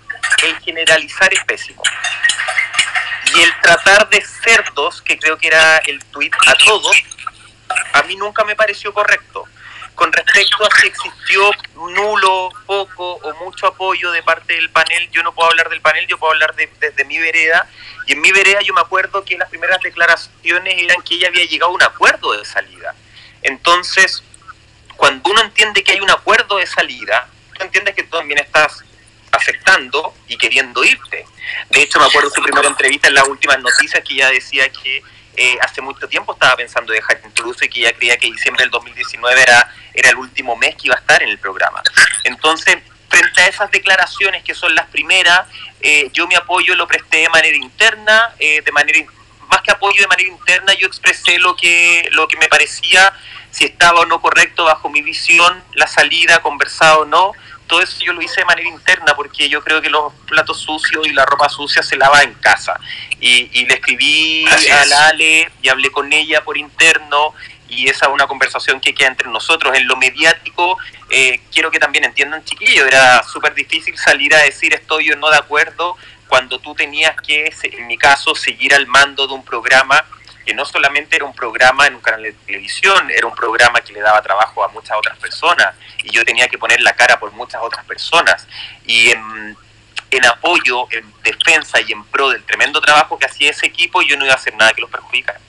el generalizar es pésimo. Y el tratar de cerdos, que creo que era el tuit a todos, a mí nunca me pareció correcto. Con respecto a si existió nulo, poco o mucho apoyo de parte del panel, yo no puedo hablar del panel, yo puedo hablar de- desde mi vereda. Y en mi vereda yo me acuerdo que las primeras declaraciones eran que ella había llegado a un acuerdo de salida. Entonces, cuando uno entiende que hay un acuerdo de salida, tú entiendes que tú también estás aceptando y queriendo irte. De hecho, me acuerdo su primera entrevista en las últimas noticias que ella decía que eh, hace mucho tiempo estaba pensando dejar incluso y que ella creía que diciembre del 2019 era, era el último mes que iba a estar en el programa. Entonces, frente a esas declaraciones que son las primeras, eh, yo mi apoyo lo presté de manera interna, eh, de manera más que apoyo de manera interna, yo expresé lo que, lo que me parecía, si estaba o no correcto bajo mi visión, la salida, conversado o no, todo eso yo lo hice de manera interna porque yo creo que los platos sucios y la ropa sucia se lava en casa. Y, y le escribí Así a la Ale y hablé con ella por interno y esa es una conversación que queda entre nosotros. En lo mediático, eh, quiero que también entiendan, chiquillos, era súper difícil salir a decir estoy o no de acuerdo cuando tú tenías que, en mi caso, seguir al mando de un programa que no solamente era un programa en un canal de televisión, era un programa que le daba trabajo a muchas otras personas y yo tenía que poner la cara por muchas otras personas. Y en, en apoyo, en defensa y en pro del tremendo trabajo que hacía ese equipo, yo no iba a hacer nada que los perjudicara.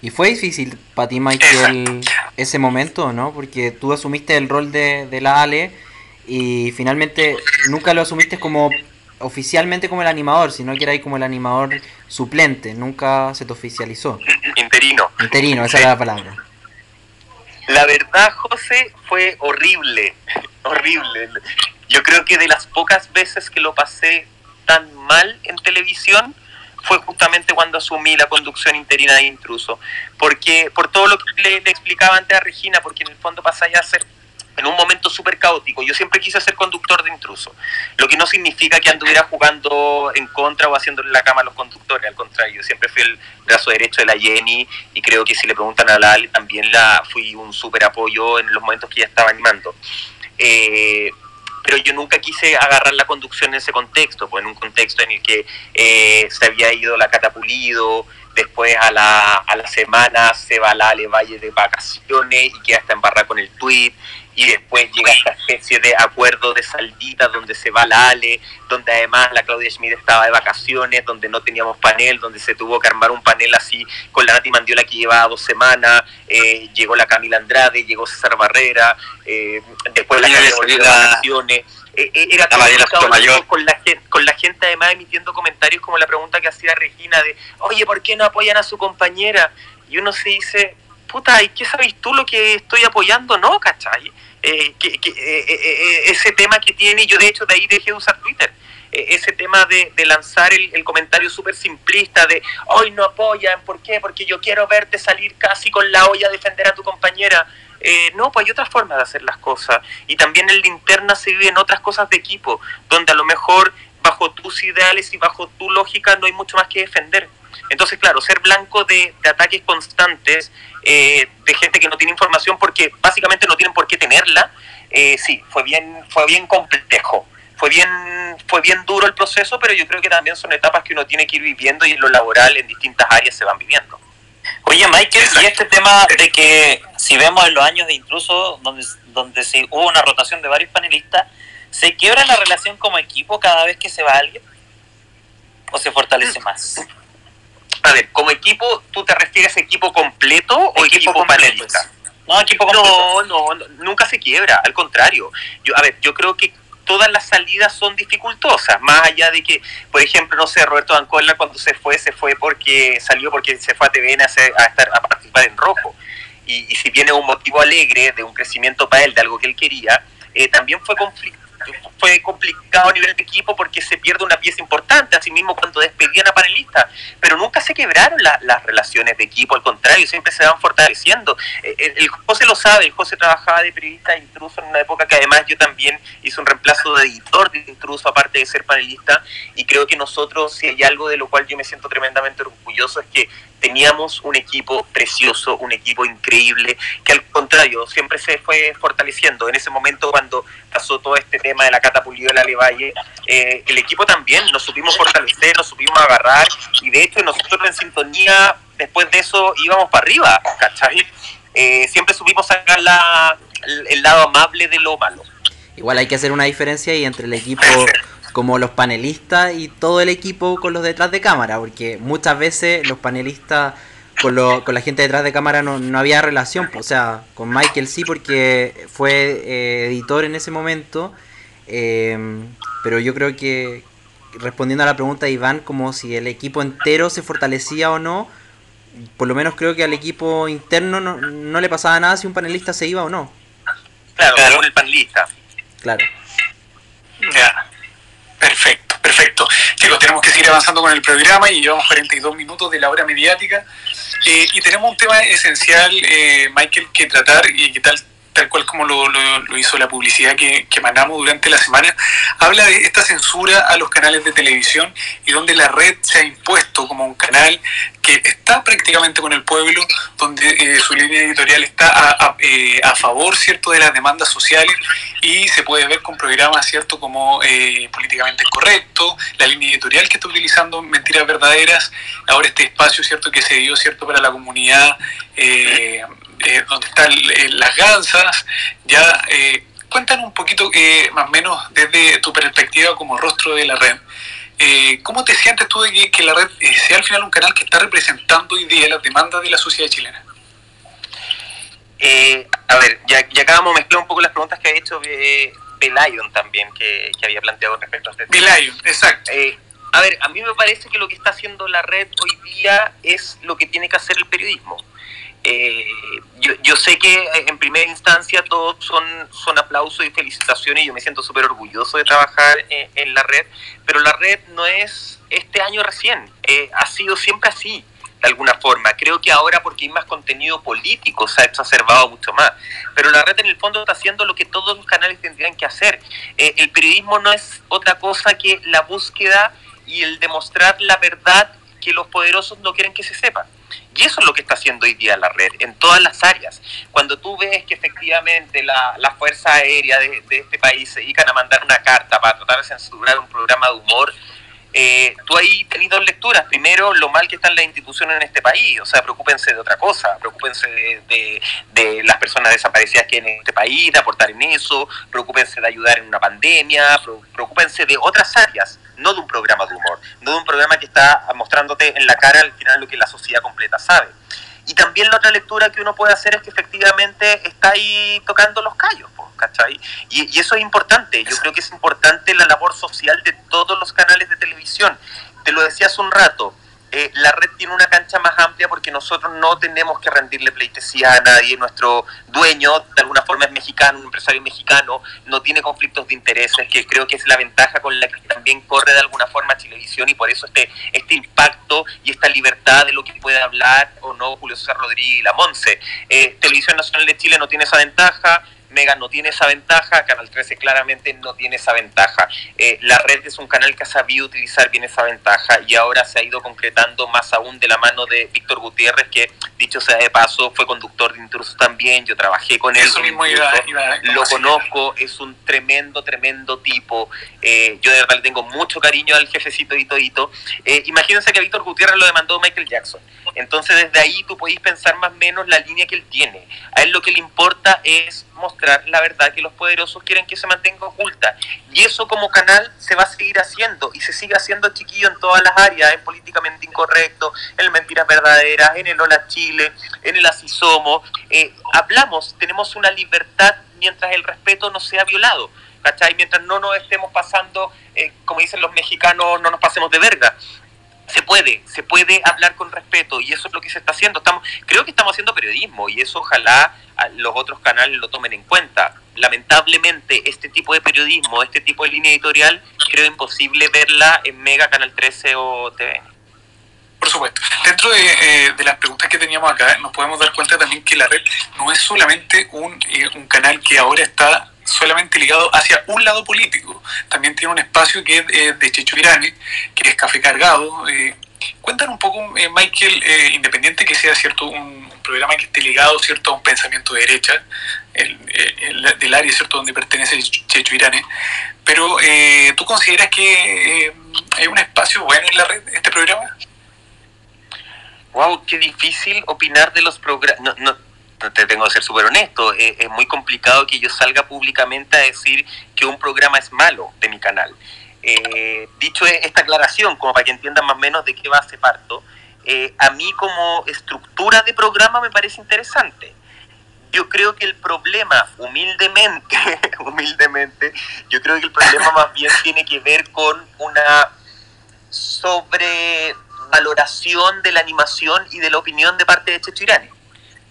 ¿Y fue difícil para ti, Michael, ese momento, no? Porque tú asumiste el rol de, de la Ale y finalmente nunca lo asumiste como oficialmente como el animador, sino que era ahí como el animador suplente, nunca se te oficializó. Interino. Interino, esa era la palabra. La verdad, José, fue horrible, horrible. Yo creo que de las pocas veces que lo pasé tan mal en televisión fue justamente cuando asumí la conducción interina de Intruso. Porque, por todo lo que le, le explicaba antes a Regina, porque en el fondo pasáis a ser en un momento súper caótico. Yo siempre quise ser conductor de intruso, lo que no significa que anduviera jugando en contra o haciéndole la cama a los conductores, al contrario, yo siempre fui el brazo derecho de la Jenny y creo que si le preguntan a la Ale también la fui un súper apoyo en los momentos que ella estaba animando. Eh, pero yo nunca quise agarrar la conducción en ese contexto, pues en un contexto en el que eh, se había ido la Catapulido, después a la, a la semana se va la Ale Valle de vacaciones y queda hasta embarrada con el tweet, y después llega esta especie de acuerdo de saldita donde se va la Ale, donde además la Claudia Schmidt estaba de vacaciones, donde no teníamos panel, donde se tuvo que armar un panel así con la Nati Mandiola que llevaba dos semanas, eh, llegó la Camila Andrade, llegó César Barrera, eh, después la Camila volvió de vacaciones. Eh, eh, era todo con la gente, con la gente además emitiendo comentarios como la pregunta que hacía Regina de, oye, ¿por qué no apoyan a su compañera? Y uno se dice, puta, ¿y qué sabes tú lo que estoy apoyando? No, ¿cachai? Eh, que, que, eh, eh, eh, ese tema que tiene, yo de hecho de ahí dejé de usar Twitter. eh, ese tema de, lanzar el, comentario súper simplista de hoy no apoyan, ¿por qué? Porque yo quiero verte salir casi con la olla a defender a tu compañera. Eh, no, pues hay otras formas de hacer las cosas. Y también en la interna se viven otras cosas de equipo, donde a lo mejor bajo tus ideales y bajo tu lógica no hay mucho más que defender. Entonces, claro, ser blanco de, ataques constantes eh, de gente que no tiene información porque básicamente no tienen por qué tenerla, eh, sí, fue bien, fue bien complejo. Fue bien, fue bien duro el proceso, pero yo creo que también son etapas que uno tiene que ir viviendo y en lo laboral en distintas áreas se van viviendo. Oye, Michael, y este tema de que si vemos en los años de intruso, donde, donde se, hubo una rotación de varios panelistas, ¿se quiebra la relación como equipo cada vez que se va alguien? ¿O se fortalece más? A ver, como equipo, ¿tú te refieres a equipo completo o equipo, equipo panelista? No, equipo completo. No, no, nunca se quiebra, al contrario. Yo, a ver, yo creo que todas las salidas son dificultosas, más allá de que, por ejemplo, no sé, Roberto Ancola cuando se fue, se fue porque salió porque se fue a TVN a, a, estar, a participar en rojo. Y, si viene un motivo alegre de un crecimiento para él, de algo que él quería, eh, también fue conflicto fue complicado a nivel de equipo porque se pierde una pieza importante, así mismo cuando despedían a panelistas, pero nunca se quebraron las relaciones de equipo, al contrario, siempre se van fortaleciendo. Eh, el, José lo sabe, el José trabajaba de periodista de intruso en una época que además yo también hice un reemplazo de editor de intruso, aparte de ser panelista, y creo que nosotros, si hay algo de lo cual yo me siento tremendamente orgulloso, es que teníamos un equipo precioso, un equipo increíble, que al contrario, siempre se fue fortaleciendo. En ese momento, cuando pasó todo este tema de la catapulida de la Levalle, eh, el equipo también nos supimos fortalecer, nos supimos agarrar, y de hecho nosotros en sintonía, después de eso, íbamos para arriba, ¿cachai? Eh, siempre supimos sacar la, el lado amable de lo malo. Igual hay que hacer una diferencia y entre el equipo como los panelistas y todo el equipo con los detrás de cámara, porque muchas veces los panelistas con, lo, con la gente detrás de cámara no, no había relación, o sea, con Michael sí porque fue eh, editor en ese momento, em, pero yo creo que respondiendo a la pregunta de Iván, como si el equipo entero se fortalecía o no, por lo menos creo que al equipo interno no, no le pasaba nada si un panelista se iba o no. Claro, claro. el panelista. Claro. Ya. Perfecto, perfecto. Chicos, tenemos que seguir avanzando con el programa y llevamos 42 minutos de la hora mediática. Eh, y tenemos un tema esencial, eh, Michael, que tratar y que tal tal cual como lo, lo, hizo la publicidad que, que, mandamos durante la semana, habla de esta censura a los canales de televisión y donde la red se ha impuesto como un canal que está prácticamente con el pueblo, donde eh, su línea editorial está a, eh, favor cierto de las demandas sociales y se puede ver con programas cierto como eh, políticamente correcto, la línea editorial que está utilizando mentiras verdaderas, ahora este espacio cierto que se dio cierto para la comunidad eh, eh, donde están eh, las gansas, ya eh, cuéntanos un poquito eh, más o menos desde tu perspectiva como rostro de la red. ¿Cómo te sientes tú de que, la red sea al final un canal que está representando hoy día las demandas de la sociedad chilena? a ver, ya, ya acabamos de mezclar un poco las preguntas que ha hecho Belion también, que, que, había planteado respecto a este tema. Exacto. a ver, a mí me parece que lo que está haciendo la red hoy día es lo que tiene que hacer el periodismo eh, yo, yo, sé que eh, en primera instancia todos son, son aplausos y felicitaciones y yo me siento súper orgulloso de trabajar eh, en, la red, pero la red no es este año recién, ha sido siempre así de alguna forma. Creo que ahora porque hay más contenido político se ha exacerbado mucho más. Pero la red en el fondo está haciendo lo que todos los canales tendrían que hacer. el periodismo no es otra cosa que la búsqueda y el demostrar la verdad que los poderosos no quieren que se sepa. Y eso es lo que está haciendo hoy día la red, en todas las áreas. Cuando tú ves que efectivamente la, la Fuerza Aérea de, de, este país se dedican a mandar una carta para tratar de censurar un programa de humor, eh, tú ahí tenés dos lecturas. Primero, lo mal que están las instituciones en este país. O sea, preocúpense de otra cosa. Preocúpense de, de, las personas desaparecidas que hay en este país, de aportar en eso. Preocúpense de ayudar en una pandemia. Preocúpense de otras áreas, no de un programa de humor. No de un programa que está mostrándote en la cara al final lo que la sociedad completa sabe. Y también la otra lectura que uno puede hacer es que efectivamente está ahí tocando los callos, ¿cachai? Y, eso es importante, yo creo que es importante la labor social de todos los canales de televisión. Te lo decía hace un rato, eh, la red tiene una cancha más amplia porque nosotros no tenemos que rendirle pleitesía a nadie, nuestro dueño de alguna forma es mexicana, un empresario mexicano, no tiene conflictos de intereses, que creo que es la ventaja con la que también corre de alguna forma Televisión y por eso este, este impacto y esta libertad de lo que puede hablar o no Julio César Rodríguez y la Monse. Eh, Televisión Nacional de Chile no tiene esa ventaja, Mega no tiene esa ventaja, Canal 13 claramente no tiene esa ventaja. Eh, la red es un canal que ha sabido utilizar bien esa ventaja y ahora se ha ido concretando más aún de la mano de Víctor Gutiérrez, que dicho sea de paso, fue conductor de Intrusos también, yo trabajé con él. Eso mismo iba, lo conozco, es un tremendo, tremendo tipo. Eh, yo de verdad le tengo mucho cariño al jefecito y todito. Eh, imagínense que a Víctor Gutiérrez lo demandó Michael Jackson. Entonces desde ahí tú podéis pensar más o menos la línea que él tiene. A él lo que le importa es mostrar la verdad que los poderosos quieren que se mantenga oculta. Y eso como canal se va a seguir haciendo y se sigue haciendo chiquillo en todas las áreas, en políticamente incorrecto, en mentiras verdaderas, en el Hola Chile, en el Así. Eh, hablamos, tenemos una libertad mientras el respeto no sea violado. ¿Cachai? Mientras no nos estemos pasando, eh, como dicen los mexicanos, no nos pasemos de verga se puede, se puede hablar con respeto y eso es lo que se está haciendo. Estamos, creo que estamos haciendo periodismo y eso ojalá los otros canales lo tomen en cuenta. Lamentablemente este tipo de periodismo, este tipo de línea editorial, creo imposible verla en Mega, Canal 13 o TV. Por supuesto. Dentro eh, de, las preguntas que teníamos acá, nos podemos dar cuenta también que la red no es solamente un, eh, un canal que ahora está solamente ligado hacia un lado político. También tiene un espacio que es eh, de Checho Irane, que es Café Cargado. Eh, cuéntanos un poco, eh, Michael, eh, independiente que sea cierto un, programa que esté ligado cierto a un pensamiento de derecha, el, del área cierto donde pertenece Checho Irane, pero ¿tú consideras que hay un espacio bueno en la red, este programa? Wow, qué difícil opinar de los programas. No, te tengo que ser súper honesto, eh, es muy complicado que yo salga públicamente a decir que un programa es malo de mi canal. Eh, dicho e, esta aclaración, como para que entiendan más o menos de qué base parto, eh, a mí como estructura de programa me parece interesante. Yo creo que el problema, humildemente, humildemente, yo creo que el problema más bien tiene que ver con una sobrevaloración de la animación y de la opinión de parte de Checho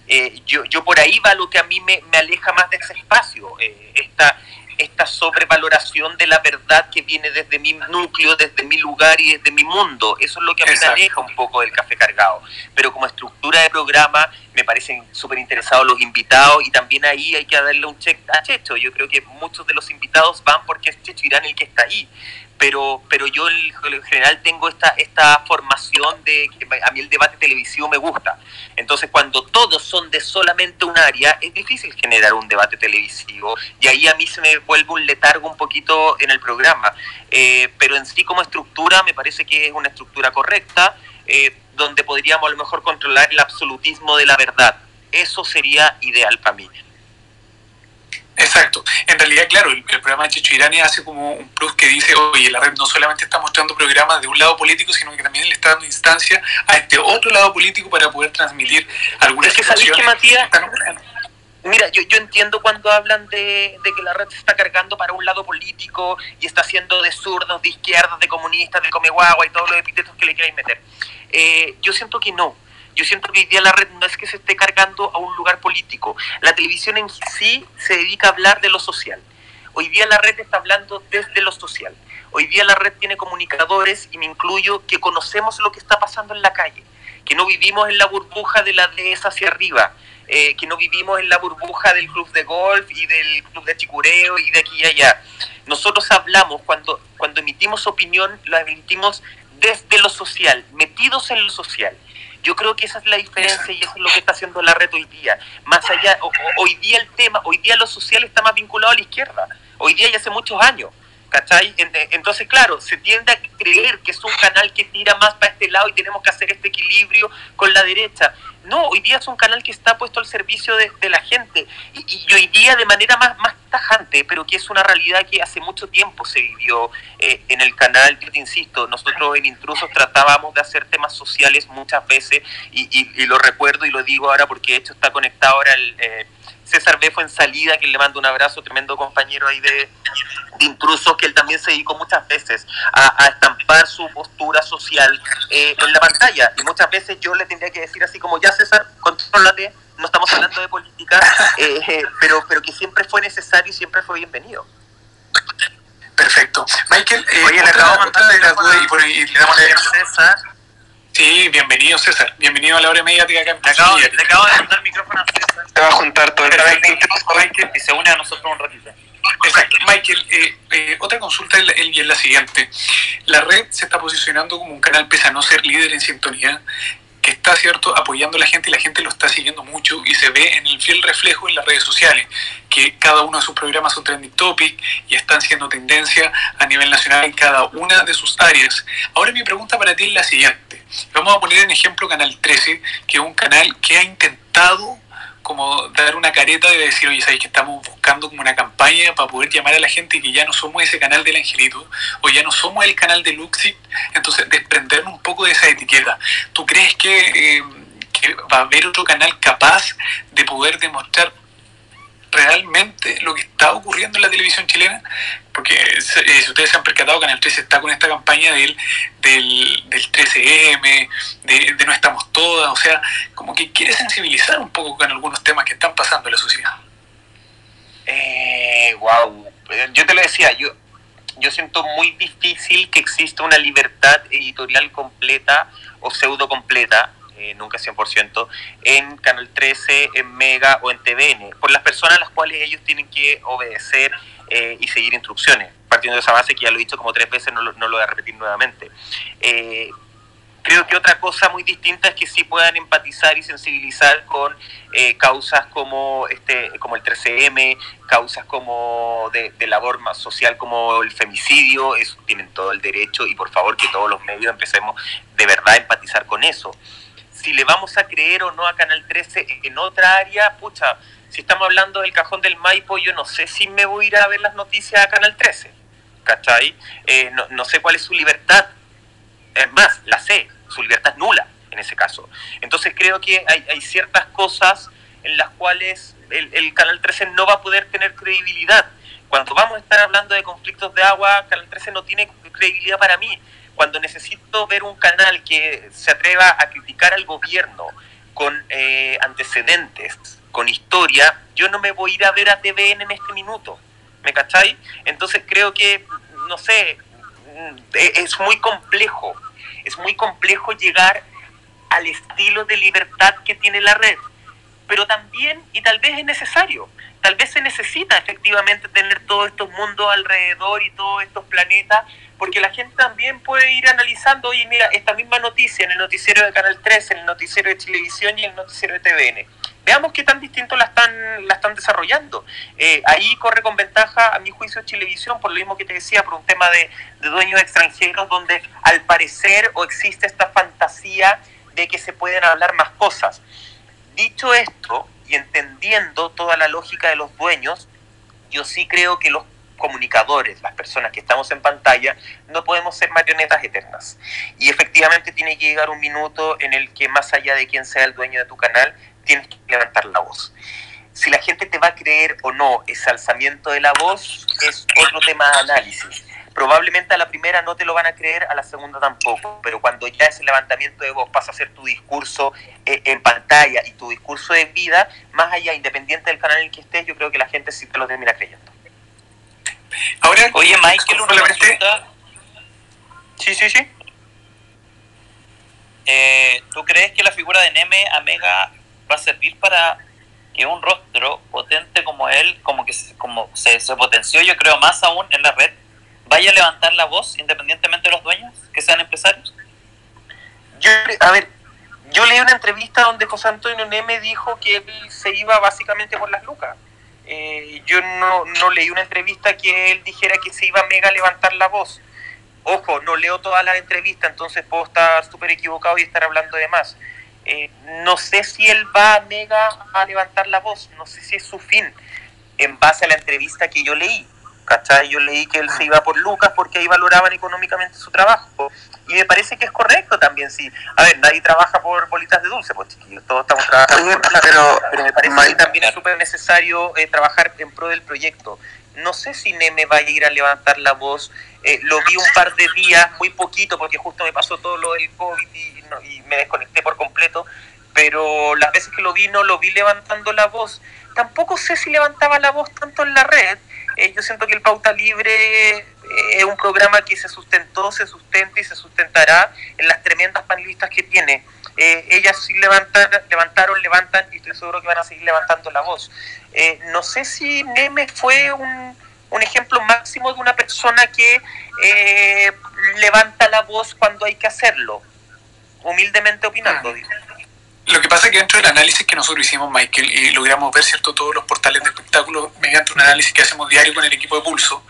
eh, yo, yo por ahí va lo que a mí me, me aleja más de ese espacio, eh, esta, esta sobrevaloración de la verdad que viene desde mi núcleo, desde mi lugar y desde mi mundo. Eso es lo que a mí me aleja un poco del café cargado. Pero como estructura de programa me parecen súper interesados los invitados y también ahí hay que darle un check a Checho. Yo creo que muchos de los invitados van porque es Checho Irán el que está ahí pero, pero yo en general tengo esta, esta formación de que a mí el debate televisivo me gusta. Entonces, cuando todos son de solamente un área, es difícil generar un debate televisivo y ahí a mí se me vuelve un letargo un poquito en el programa. Eh, pero en sí como estructura me parece que es una estructura correcta, eh, donde podríamos a lo mejor controlar el absolutismo de la verdad. Eso sería ideal para mí. Exacto. En realidad, claro, el, programa de Chicho Irani hace como un plus que dice, oye, la red no solamente está mostrando programas de un lado político, sino que también le está dando instancia a este otro lado político para poder transmitir algunas es que Matías? Mira, yo, yo entiendo cuando hablan de, de, que la red se está cargando para un lado político y está haciendo de zurdos, de izquierdas, de comunistas, de comeguagua y todos los epítetos que le queráis meter. Eh, yo siento que no yo siento que hoy día la red no es que se esté cargando a un lugar político. La televisión en sí se dedica a hablar de lo social. Hoy día la red está hablando desde lo social. Hoy día la red tiene comunicadores, y me incluyo, que conocemos lo que está pasando en la calle, que no vivimos en la burbuja de la dehesa hacia arriba, eh, que no vivimos en la burbuja del club de golf y del club de chicureo y de aquí y allá. Nosotros hablamos, cuando, cuando emitimos opinión, la emitimos desde lo social, metidos en lo social. Yo creo que esa es la diferencia y eso es lo que está haciendo la red hoy día. Más allá, hoy día el tema, hoy día lo social está más vinculado a la izquierda. Hoy día ya hace muchos años. ¿Cachai? Entonces, claro, se tiende a creer que es un canal que tira más para este lado y tenemos que hacer este equilibrio con la derecha. No, hoy día es un canal que está puesto al servicio de, la gente y, hoy día de manera más, más tajante, pero que es una realidad que hace mucho tiempo se vivió eh, en el canal. Yo te insisto, nosotros en Intrusos tratábamos de hacer temas sociales muchas veces y, lo recuerdo y lo digo ahora porque de hecho está conectado ahora el... Eh, César B. fue en salida, que le mando un abrazo, tremendo compañero ahí de, intrusos, que él también se dedicó muchas veces a, estampar su postura social eh, en la pantalla. Y muchas veces yo le tendría que decir así como, ya César, contrólate, no estamos hablando de política, eh, pero, pero que siempre fue necesario y siempre fue bienvenido. Perfecto. Michael, eh, Oye, le acabo de mandar la duda y, por, y le damos la César. Sí, bienvenido César, bienvenido a la hora mediática acá en Te acabo, de mandar el micrófono a César. Te va a juntar todo el Michael, y se une a nosotros un ratito. Exacto. Michael, eh, eh, otra consulta y es la siguiente. La red se está posicionando como un canal, pese a no ser líder en sintonía, que está cierto apoyando a la gente y la gente lo está siguiendo mucho y se ve en el fiel reflejo en las redes sociales, que cada uno de sus programas son trending topic y están siendo tendencia a nivel nacional en cada una de sus áreas. Ahora mi pregunta para ti es la siguiente. Vamos a poner en ejemplo Canal 13, que es un canal que ha intentado como dar una careta de decir, oye, ¿sabéis que estamos buscando como una campaña para poder llamar a la gente que ya no somos ese canal del Angelito o ya no somos el canal de Luxit? Entonces, desprendernos un poco de esa etiqueta. ¿Tú crees eh, que va a haber otro canal capaz de poder demostrar realmente lo que está ocurriendo en la televisión chilena, porque eh, si ustedes se han percatado, Canal 13 está con esta campaña del, del, del 13M, de, No Estamos Todas, o sea, como que quiere sensibilizar un poco con algunos temas que están pasando en la sociedad. Eh, wow, yo te lo decía, yo, yo siento muy difícil que exista una libertad editorial completa o pseudo completa eh, nunca 100%, en Canal 13, en Mega o en TVN, por las personas a las cuales ellos tienen que obedecer eh, y seguir instrucciones. Partiendo de esa base que ya lo he dicho como tres veces, no lo, voy a repetir nuevamente. Eh, Creo que otra cosa muy distinta es que sí puedan empatizar y sensibilizar con eh, causas como este como el 13M, causas como de, labor más social como el femicidio, eso tienen todo el derecho y por favor que todos los medios empecemos de verdad a empatizar con eso. Si le vamos a creer o no a Canal 13 en otra área, pucha, si estamos hablando del cajón del Maipo, yo no sé si me voy a ir a ver las noticias a Canal 13, ¿cachai? Eh, no, no sé cuál es su libertad, es más, la sé, su libertad es nula en ese caso. Entonces creo que hay, ciertas cosas en las cuales el, Canal 13 no va a poder tener credibilidad. Cuando vamos a estar hablando de conflictos de agua, Canal 13 no tiene credibilidad para mí. Cuando necesito ver un canal que se atreva a criticar al gobierno con eh, antecedentes, con historia, yo no me voy a ir a ver a TVN en este minuto. ¿Me cacháis? Entonces creo que, no sé, mm, es muy complejo es muy complejo llegar al estilo de libertad que tiene la red, pero también, y tal vez es necesario, tal vez se necesita efectivamente tener todos estos mundos alrededor y todos estos planetas, porque la gente también puede ir analizando, oye, mira, esta misma noticia en el noticiero de Canal 3, en el noticiero de televisión y en el noticiero de TVN. Veamos qué tan distinto la están, la están desarrollando. Eh, ahí corre con ventaja, a mi juicio, Televisión, por lo mismo que te decía, por un tema de, de dueños extranjeros, donde al parecer o existe esta fantasía de que se pueden hablar más cosas. Dicho esto, y entendiendo toda la lógica de los dueños, yo sí creo que los comunicadores, las personas que estamos en pantalla, no podemos ser marionetas eternas. Y efectivamente tiene que llegar un minuto en el que más allá de quién sea el dueño de tu canal, tienes que levantar la voz. Si la gente te va a creer o no ese alzamiento de la voz es otro tema de análisis. Probablemente a la primera no te lo van a creer, a la segunda tampoco, pero cuando ya ese levantamiento de voz pasa a ser tu discurso eh, en pantalla y tu discurso de vida, más allá, independiente del canal en el que estés, yo creo que la gente sí te lo termina creyendo. Ahora, oye Michael, una pregunta. Sí, sí, sí. Eh, ¿Tú crees que la figura de Neme Amega va a servir para que un rostro potente como él, como que como se, se potenció, yo creo, más aún en la red, vaya a levantar la voz independientemente de los dueños, que sean empresarios? Yo, a ver, yo leí una entrevista donde José Antonio Neme dijo que él se iba básicamente por las lucas. Eh, yo no, no leí una entrevista que él dijera que se iba a mega levantar la voz. Ojo, no leo toda la entrevista, entonces puedo estar súper equivocado y estar hablando de más. Eh, no sé si él va a mega a levantar la voz, no sé si es su fin, en base a la entrevista que yo leí. ¿Cachai? Yo leí que él se iba por Lucas porque ahí valoraban económicamente su trabajo. Y me parece que es correcto también, sí. A ver, nadie trabaja por bolitas de dulce, pues chiquillos, todos estamos trabajando por pero, pero me parece que también es súper necesario eh, trabajar en pro del proyecto. No sé si Neme va a ir a levantar la voz. Eh, lo vi un par de días, muy poquito, porque justo me pasó todo lo del COVID y, y me desconecté por completo pero las veces que lo vi no lo vi levantando la voz. Tampoco sé si levantaba la voz tanto en la red. Eh, yo siento que el Pauta Libre es un programa que se sustentó, se sustenta y se sustentará en las tremendas panelistas que tiene. ellas sí levantan, levantaron, levantan y estoy seguro que van a seguir levantando la voz. no sé si Neme fue un, un ejemplo máximo de una persona que eh, levanta la voz cuando hay que hacerlo, humildemente opinando. Lo que pasa es que dentro del análisis que nosotros hicimos, Michael, y logramos ver cierto todos los portales de espectáculos mediante un análisis que hacemos diario con el equipo de Pulso,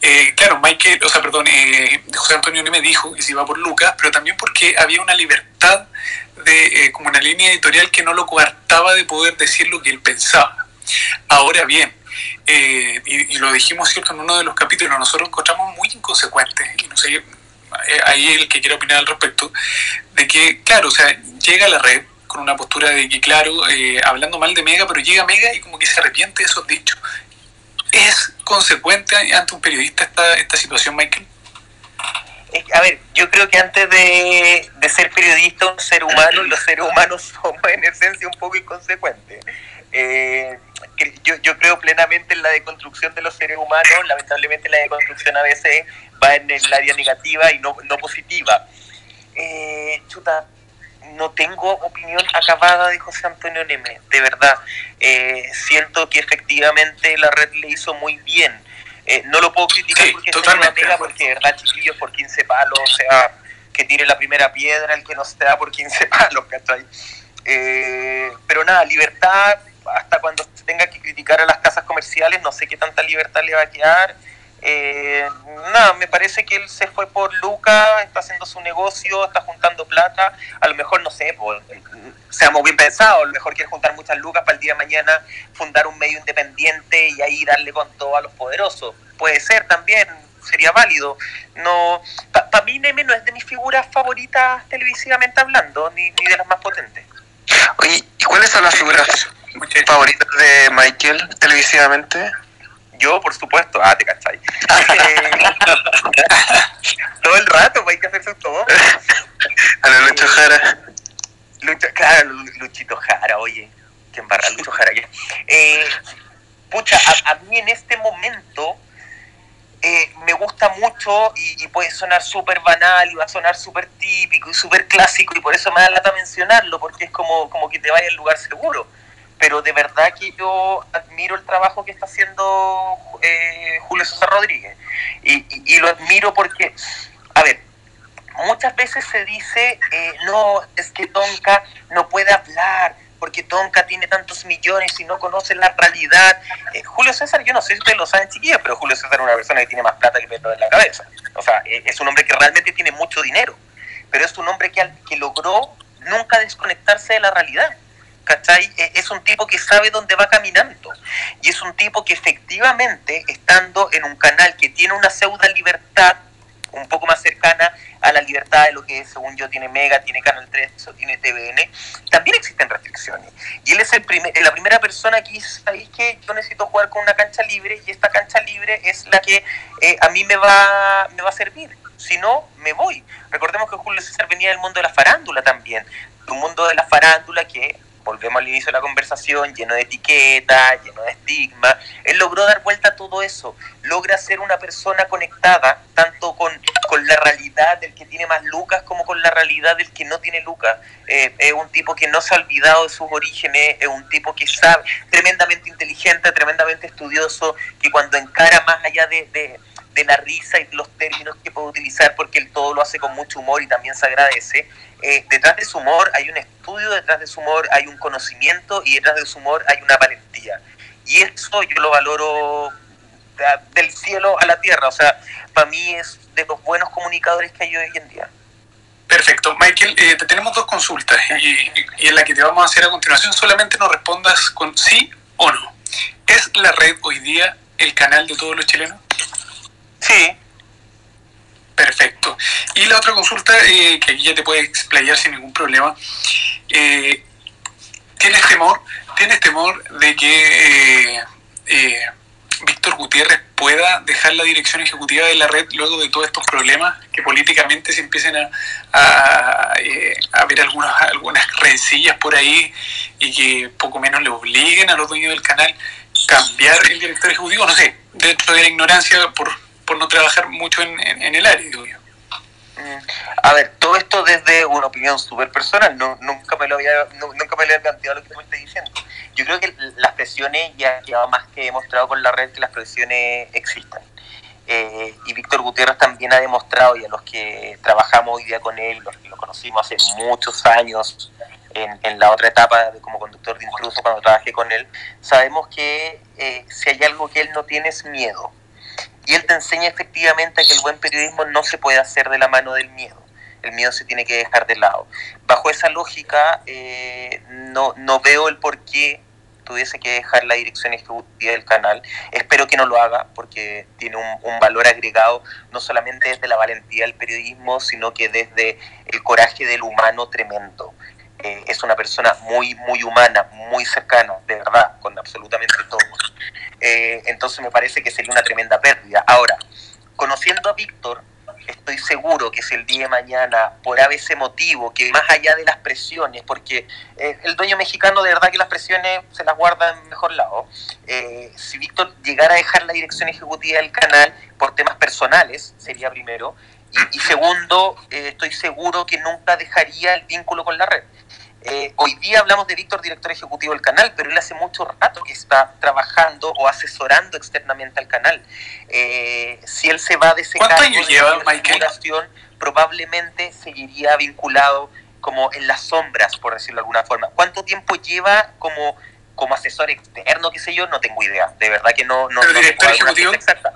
eh, claro, Michael, o sea, perdón, eh, José Antonio me dijo que se iba por Lucas, pero también porque había una libertad de como una línea editorial que no lo coartaba de poder decir lo que él pensaba. Ahora bien, eh, y, lo dijimos cierto en uno de los capítulos, nosotros encontramos muy inconsecuentes, y no sé, eh, ahí el que quiere opinar al respecto, de que, claro, o sea, llega la red con una postura de que, claro, eh, hablando mal de Mega, pero llega Mega y como que se arrepiente de esos dichos. ¿Es consecuente ante un periodista esta, esta situación, Michael? A ver, yo creo que antes de, de ser periodista, un ser humano, los seres humanos somos en esencia un poco inconsecuentes. Eh, yo, yo creo plenamente en la deconstrucción de los seres humanos, lamentablemente la deconstrucción a veces va en el área negativa y no, no positiva. Eh, chuta, no tengo opinión acabada de José Antonio Neme, de verdad. Eh, siento que efectivamente la red le hizo muy bien. Eh, no lo puedo criticar porque es una pega, porque de verdad, chiquillos, por 15 palos, o sea, que tire la primera piedra el que no se da por 15 palos, ¿cachai? pero nada, libertad hasta cuando se tenga que criticar a las casas comerciales, no sé qué tanta libertad le va a quedar. Eh, nada, me parece que él se fue por Luca, está haciendo su negocio, está juntando plata. A lo mejor, no sé, pues, seamos bien pensados, a lo mejor quiere juntar muchas lucas para el día de mañana fundar un medio independiente y ahí darle con todo a los poderosos. Puede ser también, sería válido. No, Para mí, Neme no es de mis figuras favoritas televisivamente hablando, ni, ni de las más potentes. Oye, ¿y cuáles son las figuras favoritas de Michael televisivamente? Yo, por supuesto. Ah, te cachai. todo el rato, pues, hay que hacerse todo. A la Lucho Jara. Lucho, claro, Luchito Jara, oye. Que embarra Lucho Jara ya. Eh, pucha, a, mí en este momento eh, me gusta mucho y, puede sonar súper banal y va a sonar súper típico y súper clásico y por eso me da lata mencionarlo porque es como, como que te vaya al lugar seguro pero de verdad que yo admiro el trabajo que está haciendo eh, Julio César Rodríguez. Y, lo admiro porque, a ver, muchas veces se dice, eh, no, es que Tonka no puede hablar, porque Tonka tiene tantos millones y no conoce la realidad. Eh, Julio César, yo no sé si ustedes lo saben, chiquillos, pero Julio César es una persona que tiene más plata que pelo en la cabeza. O sea, es un hombre que realmente tiene mucho dinero, pero es un hombre que, que logró nunca desconectarse de la realidad. ¿Cachai? E, es un tipo que sabe dónde va caminando. Y es un tipo que efectivamente, estando en un canal que tiene una pseudo libertad, un poco más cercana a la libertad de lo que según yo tiene Mega, tiene Canal 3 o tiene TVN, también existen restricciones. Y él es el primer, la primera persona que dice, ¿sabéis que yo necesito jugar con una cancha libre y esta cancha libre es la que eh, a mí me va, me va a servir? Si no, me voy. Recordemos que Julio César venía del mundo de la farándula también, un mundo de la farándula que volvemos al inicio de la conversación, lleno de etiquetas, lleno de estigma. Él logró dar vuelta a todo eso, logra ser una persona conectada tanto con, con la realidad del que tiene más lucas como con la realidad del que no tiene lucas. Eh, es un tipo que no se ha olvidado de sus orígenes, es un tipo que sabe, tremendamente inteligente, tremendamente estudioso, que cuando encara más allá de, de de la risa y los términos que puede utilizar, porque él todo lo hace con mucho humor y también se agradece. Eh, detrás de su humor hay un estudio, detrás de su humor hay un conocimiento y detrás de su humor hay una valentía. Y eso yo lo valoro del cielo a la tierra. O sea, para mí es de los buenos comunicadores que hay hoy en día. Perfecto. Michael, eh, te tenemos dos consultas y, y, en la que te vamos a hacer a continuación solamente nos respondas con sí o no. ¿Es la red hoy día el canal de todos los chilenos? Perfecto. Y la otra consulta, eh, que aquí ya te puede explayar sin ningún problema, eh, ¿tienes temor? ¿Tienes temor de que eh, Víctor Gutiérrez pueda dejar la dirección ejecutiva de la red luego de todos estos problemas que políticamente se empiecen a, a, eh, ver algunas, algunas rencillas por ahí y que poco menos le obliguen a los dueños del canal cambiar el director ejecutivo, no sé, dentro de la ignorancia por, por no trabajar mucho en, en, el área, digo. Mm, a ver, todo esto desde una opinión súper personal, no, nunca me lo había, nunca me lo había planteado lo que me estás diciendo. Yo creo que las presiones ya lleva más que demostrado con la red que las presiones existen. Eh, y Víctor Gutiérrez también ha demostrado, y a los que trabajamos hoy día con él, los que lo conocimos hace muchos años, en, en la otra etapa de, como conductor de intruso, cuando trabajé con él, sabemos que eh, si hay algo que él no tiene es miedo. Y él te enseña efectivamente que el buen periodismo no se puede hacer de la mano del miedo. El miedo se tiene que dejar de lado. Bajo esa lógica, eh, no, no veo el por qué tuviese que dejar la dirección ejecutiva del canal. Espero que no lo haga porque tiene un, valor agregado no solamente desde la valentía del periodismo, sino que desde el coraje del humano tremendo. Eh, es una persona muy, muy humana, muy cercana, de verdad, con absolutamente todos. Eh, entonces me parece que sería una tremenda pérdida. Ahora, conociendo a Víctor, estoy seguro que si el día de mañana, por ese motivo, que más allá de las presiones, porque eh, el dueño mexicano de verdad que las presiones se las guarda en mejor lado, eh, si Víctor llegara a dejar la dirección ejecutiva del canal por temas personales, sería primero, y, segundo, eh, estoy seguro que nunca dejaría el vínculo con la red. Eh, hoy día hablamos de Víctor, director ejecutivo del canal, pero él hace mucho rato que está trabajando o asesorando externamente al canal. Eh, si él se va de ese cargo de probablemente seguiría vinculado como en las sombras, por decirlo de alguna forma. ¿Cuánto tiempo lleva como, como asesor externo, qué sé yo? No tengo idea. De verdad que no, no, director ejecutivo? Exacta.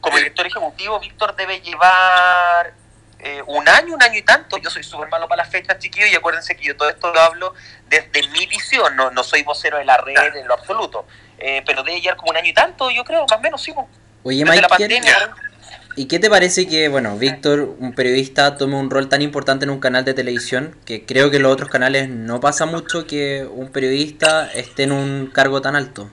Como director ejecutivo, Víctor debe llevar eh, un año, un año y tanto. Yo soy súper malo para las fechas, chiquillos, y acuérdense que yo todo esto lo hablo desde mi visión, no, no soy vocero de la red en lo absoluto. Eh, pero debe llevar como un año y tanto, yo creo, más o menos, sí. Oye, Mike, ¿y qué te parece que, bueno, Víctor, un periodista, tome un rol tan importante en un canal de televisión, que creo que en los otros canales no pasa mucho que un periodista esté en un cargo tan alto?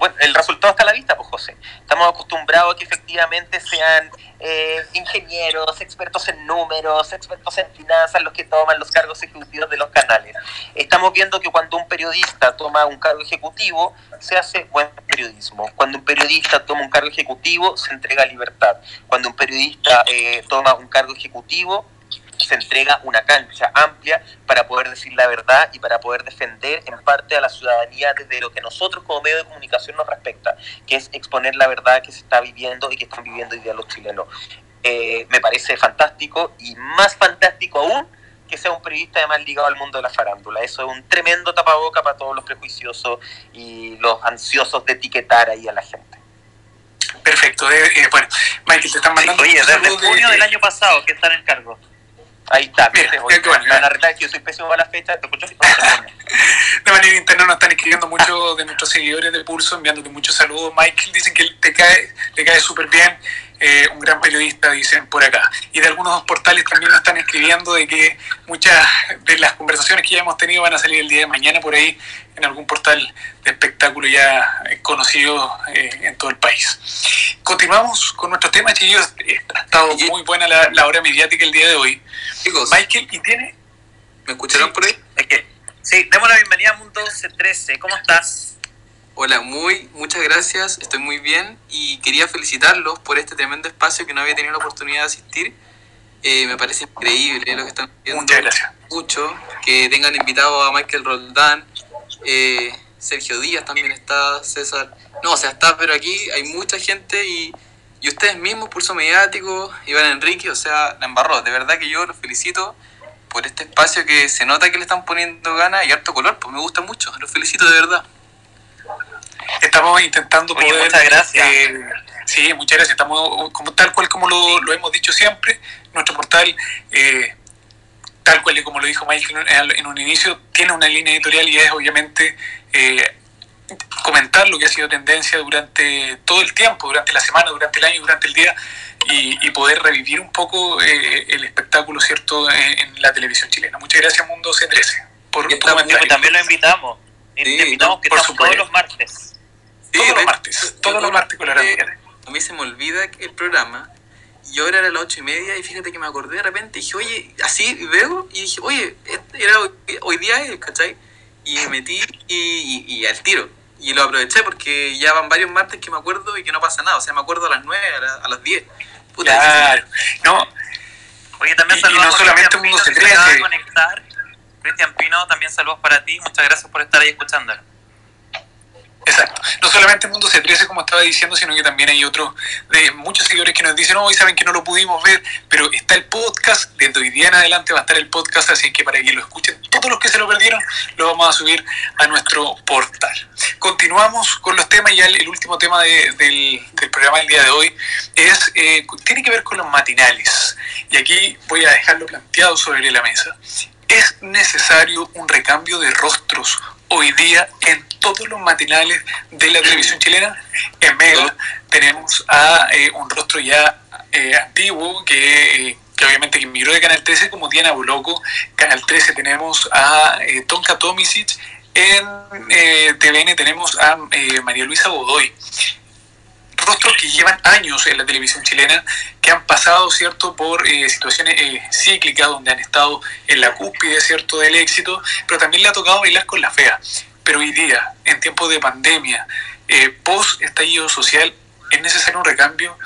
Bueno, el resultado está a la vista, pues José. Estamos acostumbrados a que efectivamente sean eh, ingenieros, expertos en números, expertos en finanzas los que toman los cargos ejecutivos de los canales. Estamos viendo que cuando un periodista toma un cargo ejecutivo, se hace buen periodismo. Cuando un periodista toma un cargo ejecutivo, se entrega libertad. Cuando un periodista eh, toma un cargo ejecutivo, se entrega una cancha amplia para poder decir la verdad y para poder defender en parte a la ciudadanía desde lo que nosotros como medio de comunicación nos respecta, que es exponer la verdad que se está viviendo y que están viviendo hoy día los chilenos. Eh, me parece fantástico y más fantástico aún que sea un periodista además ligado al mundo de la farándula. Eso es un tremendo tapaboca para todos los prejuiciosos y los ansiosos de etiquetar ahí a la gente. Perfecto. Eh, eh, bueno, Michael, te están mandando. Oye, desde junio del año pasado que están en cargo. Ahí está, Mira, yo soy pésimo para las fechas, te escucho. de manera interna nos están escribiendo muchos de nuestros seguidores de Pulso, enviándote muchos saludos. Michael, dicen que te cae, te cae súper bien. Eh, un gran periodista, dicen por acá. Y de algunos portales también nos están escribiendo de que muchas de las conversaciones que ya hemos tenido van a salir el día de mañana por ahí en algún portal de espectáculo ya conocido eh, en todo el país. Continuamos con nuestro tema, chicos. Ha estado muy buena la, hora mediática el día de hoy. Chicos, Michael, ¿y tiene? ¿Me escucharon por ahí? Sí, demos la bienvenida a Mundo C13. ¿Cómo estás? Hola, muy, muchas gracias, estoy muy bien y quería felicitarlos por este tremendo espacio que no había tenido la oportunidad de asistir. Eh, me parece increíble lo que están haciendo. Muchas gracias. Mucho, que tengan invitado a Michael Roldán, eh, Sergio Díaz también está, César. No, o sea, está, pero aquí hay mucha gente y, y ustedes mismos, Pulso Mediático, Iván Enrique, o sea, la embarró. De verdad que yo los felicito por este espacio que se nota que le están poniendo ganas y harto color, pues me gusta mucho, los felicito de verdad estamos intentando poder... Muchas gracias. Eh, sí, muchas gracias. Estamos, como, tal cual como lo, hemos dicho siempre, nuestro portal, eh, tal cual y como lo dijo Michael en un inicio, tiene una línea editorial y es obviamente eh, comentar lo que ha sido tendencia durante todo el tiempo, durante la semana, durante el año, durante el día, y, poder revivir un poco el espectáculo, ¿cierto?, en, la televisión chilena. Muchas gracias, Mundo C13. Por también lo invitamos. invitamos que estamos todos los martes todos los martes. todos los martes con la A mí se me olvida el programa y ahora era las ocho y media y fíjate que me acordé de repente y dije, oye, así veo y dije, oye, era hoy, día es, ¿cachai? Y me metí y, y, al tiro. Y lo aproveché porque ya van varios martes que me acuerdo y que no pasa nada. O sea, me acuerdo a las nueve, a, las diez. claro, no. Oye, también saludos. no solamente Mundo se conectar. Cristian Pino, también saludos para ti. Muchas gracias por estar ahí escuchándolo. Exacto. No solamente el Mundo se 13, como estaba diciendo, sino que también hay otros de muchos seguidores que nos dicen, hoy saben que no lo pudimos ver, pero está el podcast, desde hoy día en adelante va a estar el podcast, así que para que lo escuchen todos los que se lo perdieron, lo vamos a subir a nuestro portal. Continuamos con los temas, ya el, último tema del, programa del día de hoy es, eh, tiene que ver con los matinales. Y aquí voy a dejarlo planteado sobre la mesa. Es necesario un recambio de rostros hoy día en todos los matinales de la televisión chilena. En Mega tenemos a eh, un rostro ya eh, antiguo que, obviamente que migró de Canal 13 como Diana Boloco. Canal 13 tenemos a eh, Tonka Tomisic. En TVN tenemos a María Luisa Godoy rostros que llevan años en la televisión chilena, que han pasado, ¿cierto?, por situaciones cíclicas, donde han estado en la cúspide, ¿cierto?, del éxito, pero también le ha tocado bailar con la fea. Pero hoy día, en tiempos de pandemia, eh, post estallido social, es necesario un recambio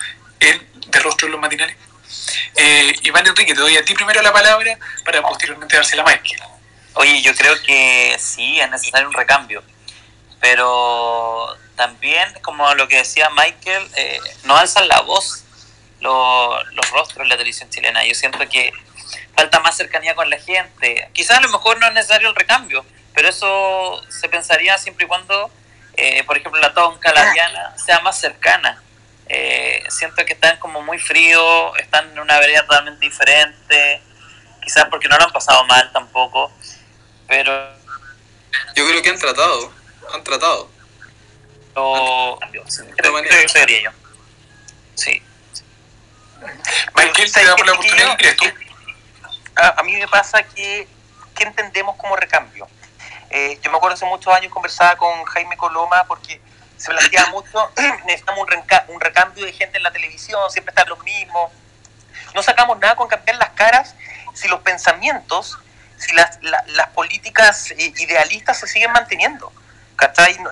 en, de rostro en los matinales. Eh, Iván Enrique, te doy a ti primero la palabra para posteriormente dársela a Michael. Oye, yo creo que sí, es necesario un recambio, pero también, como lo que decía Michael, eh, no alzan la voz los, los rostros en la televisión chilena. Yo siento que falta más cercanía con la gente. Quizás a lo mejor no es necesario el recambio, pero eso se pensaría siempre y cuando, eh, por ejemplo, la tonca, la diana, sea más cercana. Eh, siento que están como muy fríos, están en una vereda totalmente diferente, quizás porque no lo han pasado mal tampoco, pero... Yo creo que han tratado, han tratado. Lo... Creo, yo. Sí. Michael, te damos la oportunidad, A, a mí me pasa que, ¿qué entendemos como recambio? Eh, yo me acuerdo hace muchos años conversaba con Jaime Coloma porque se planteaba mucho, necesitamos un, recambio de gente en la televisión, siempre están los mismos. No sacamos nada con cambiar las caras si los pensamientos, si las, políticas eh, idealistas se siguen manteniendo.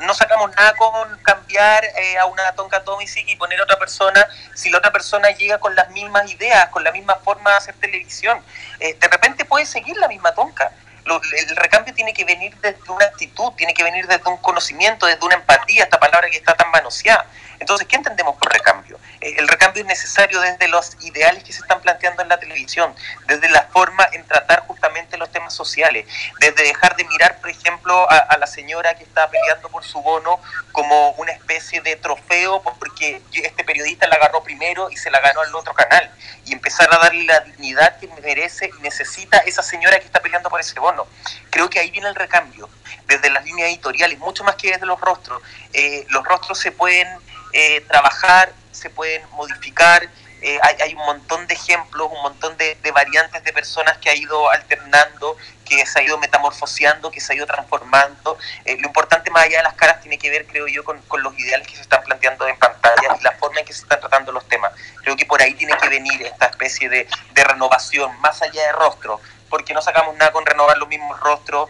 No, sacamos nada con cambiar eh, a una tonka Tomisic y poner a otra persona si la otra persona llega con las mismas ideas, con la misma forma de hacer televisión. de repente puede seguir la misma tonka, el recambio tiene que venir desde una actitud, tiene que venir desde un conocimiento, desde una empatía, esta palabra que está tan manoseada. Entonces, ¿qué entendemos por recambio? Eh, el recambio es necesario desde los ideales que se están planteando en la televisión, desde la forma en tratar justamente los temas sociales, desde dejar de mirar, por ejemplo, a, la señora que está peleando por su bono como una especie de trofeo porque este periodista la agarró primero y se la ganó al otro canal, y empezar a darle la dignidad que merece y necesita esa señora que está peleando por ese bono. Creo que ahí viene el recambio, desde las líneas editoriales, mucho más que desde los rostros. Eh, los rostros se pueden eh, trabajar, se pueden modificar. Eh, hay, un montón de ejemplos, un montón de, variantes de personas que ha ido alternando, que se ha ido metamorfoseando, que se ha ido transformando. Eh, lo importante más allá de las caras tiene que ver, creo yo, con, los ideales que se están planteando en pantalla y la forma en que se están tratando los temas. Creo que por ahí tiene que venir esta especie de, renovación, más allá de rostro, porque no sacamos nada con renovar los mismos rostros,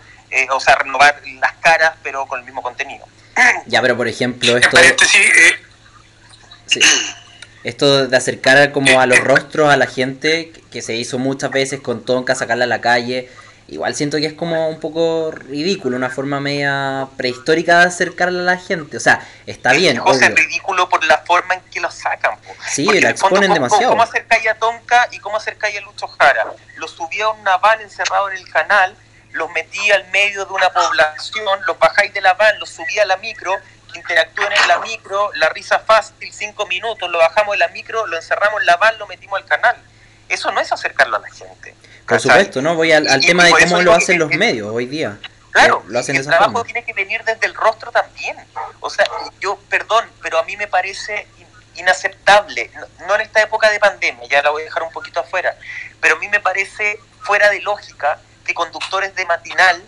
o sea, renovar las caras, pero con el mismo contenido. Ya, pero por ejemplo, esto... Esto de acercar como a los rostros a la gente, que se hizo muchas veces con Tonka, sacarla a la calle, igual siento que es como un poco ridículo, una forma media prehistórica de acercarla a la gente. O sea, está bien. Es ridículo por la forma en que lo sacan. Sí, la exponen demasiado. ¿Cómo acercáis a Tonka y cómo acercáis a Lucho Jara? Los subía a una van encerrado en el canal, los metía al medio de una población, los bajáis de la van, los subía a la micro interactúen en la micro, la risa fácil, cinco minutos, lo bajamos en la micro, lo encerramos en la van, lo metimos al canal. Eso no es acercarlo a la gente. Por supuesto, ¿no? Voy al, tema de cómo lo hacen los medios hoy día. Claro, lo hacen el trabajo tiene que venir desde el rostro también. O sea, yo, perdón, pero a mí me parece inaceptable, no en esta época de pandemia, ya la voy a dejar un poquito afuera, pero a mí me parece fuera de lógica que conductores de matinal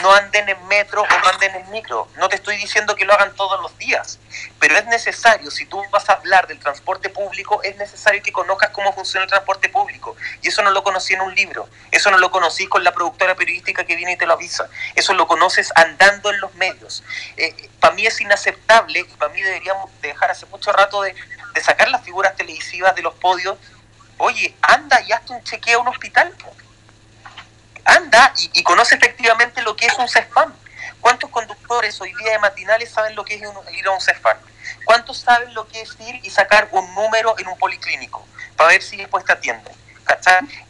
no anden en metro o no anden en micro. No te estoy diciendo que lo hagan todos los días, pero es necesario, si tú vas a hablar del transporte público, es necesario que conozcas cómo funciona el transporte público. Y eso no lo conocí en un libro, eso no lo conocí con la productora periodística que viene y te lo avisa, eso lo conoces andando en los medios. Eh, para mí es inaceptable y para mí deberíamos dejar hace mucho rato de, sacar las figuras televisivas de los podios. Oye, anda y hazte un chequeo a un hospital anda y, conoce efectivamente lo que es un CESPAM. ¿Cuántos conductores hoy día de matinales saben lo que es ir a un CESPAM? ¿Cuántos saben lo que es ir y sacar un número en un policlínico para ver si después te atienden?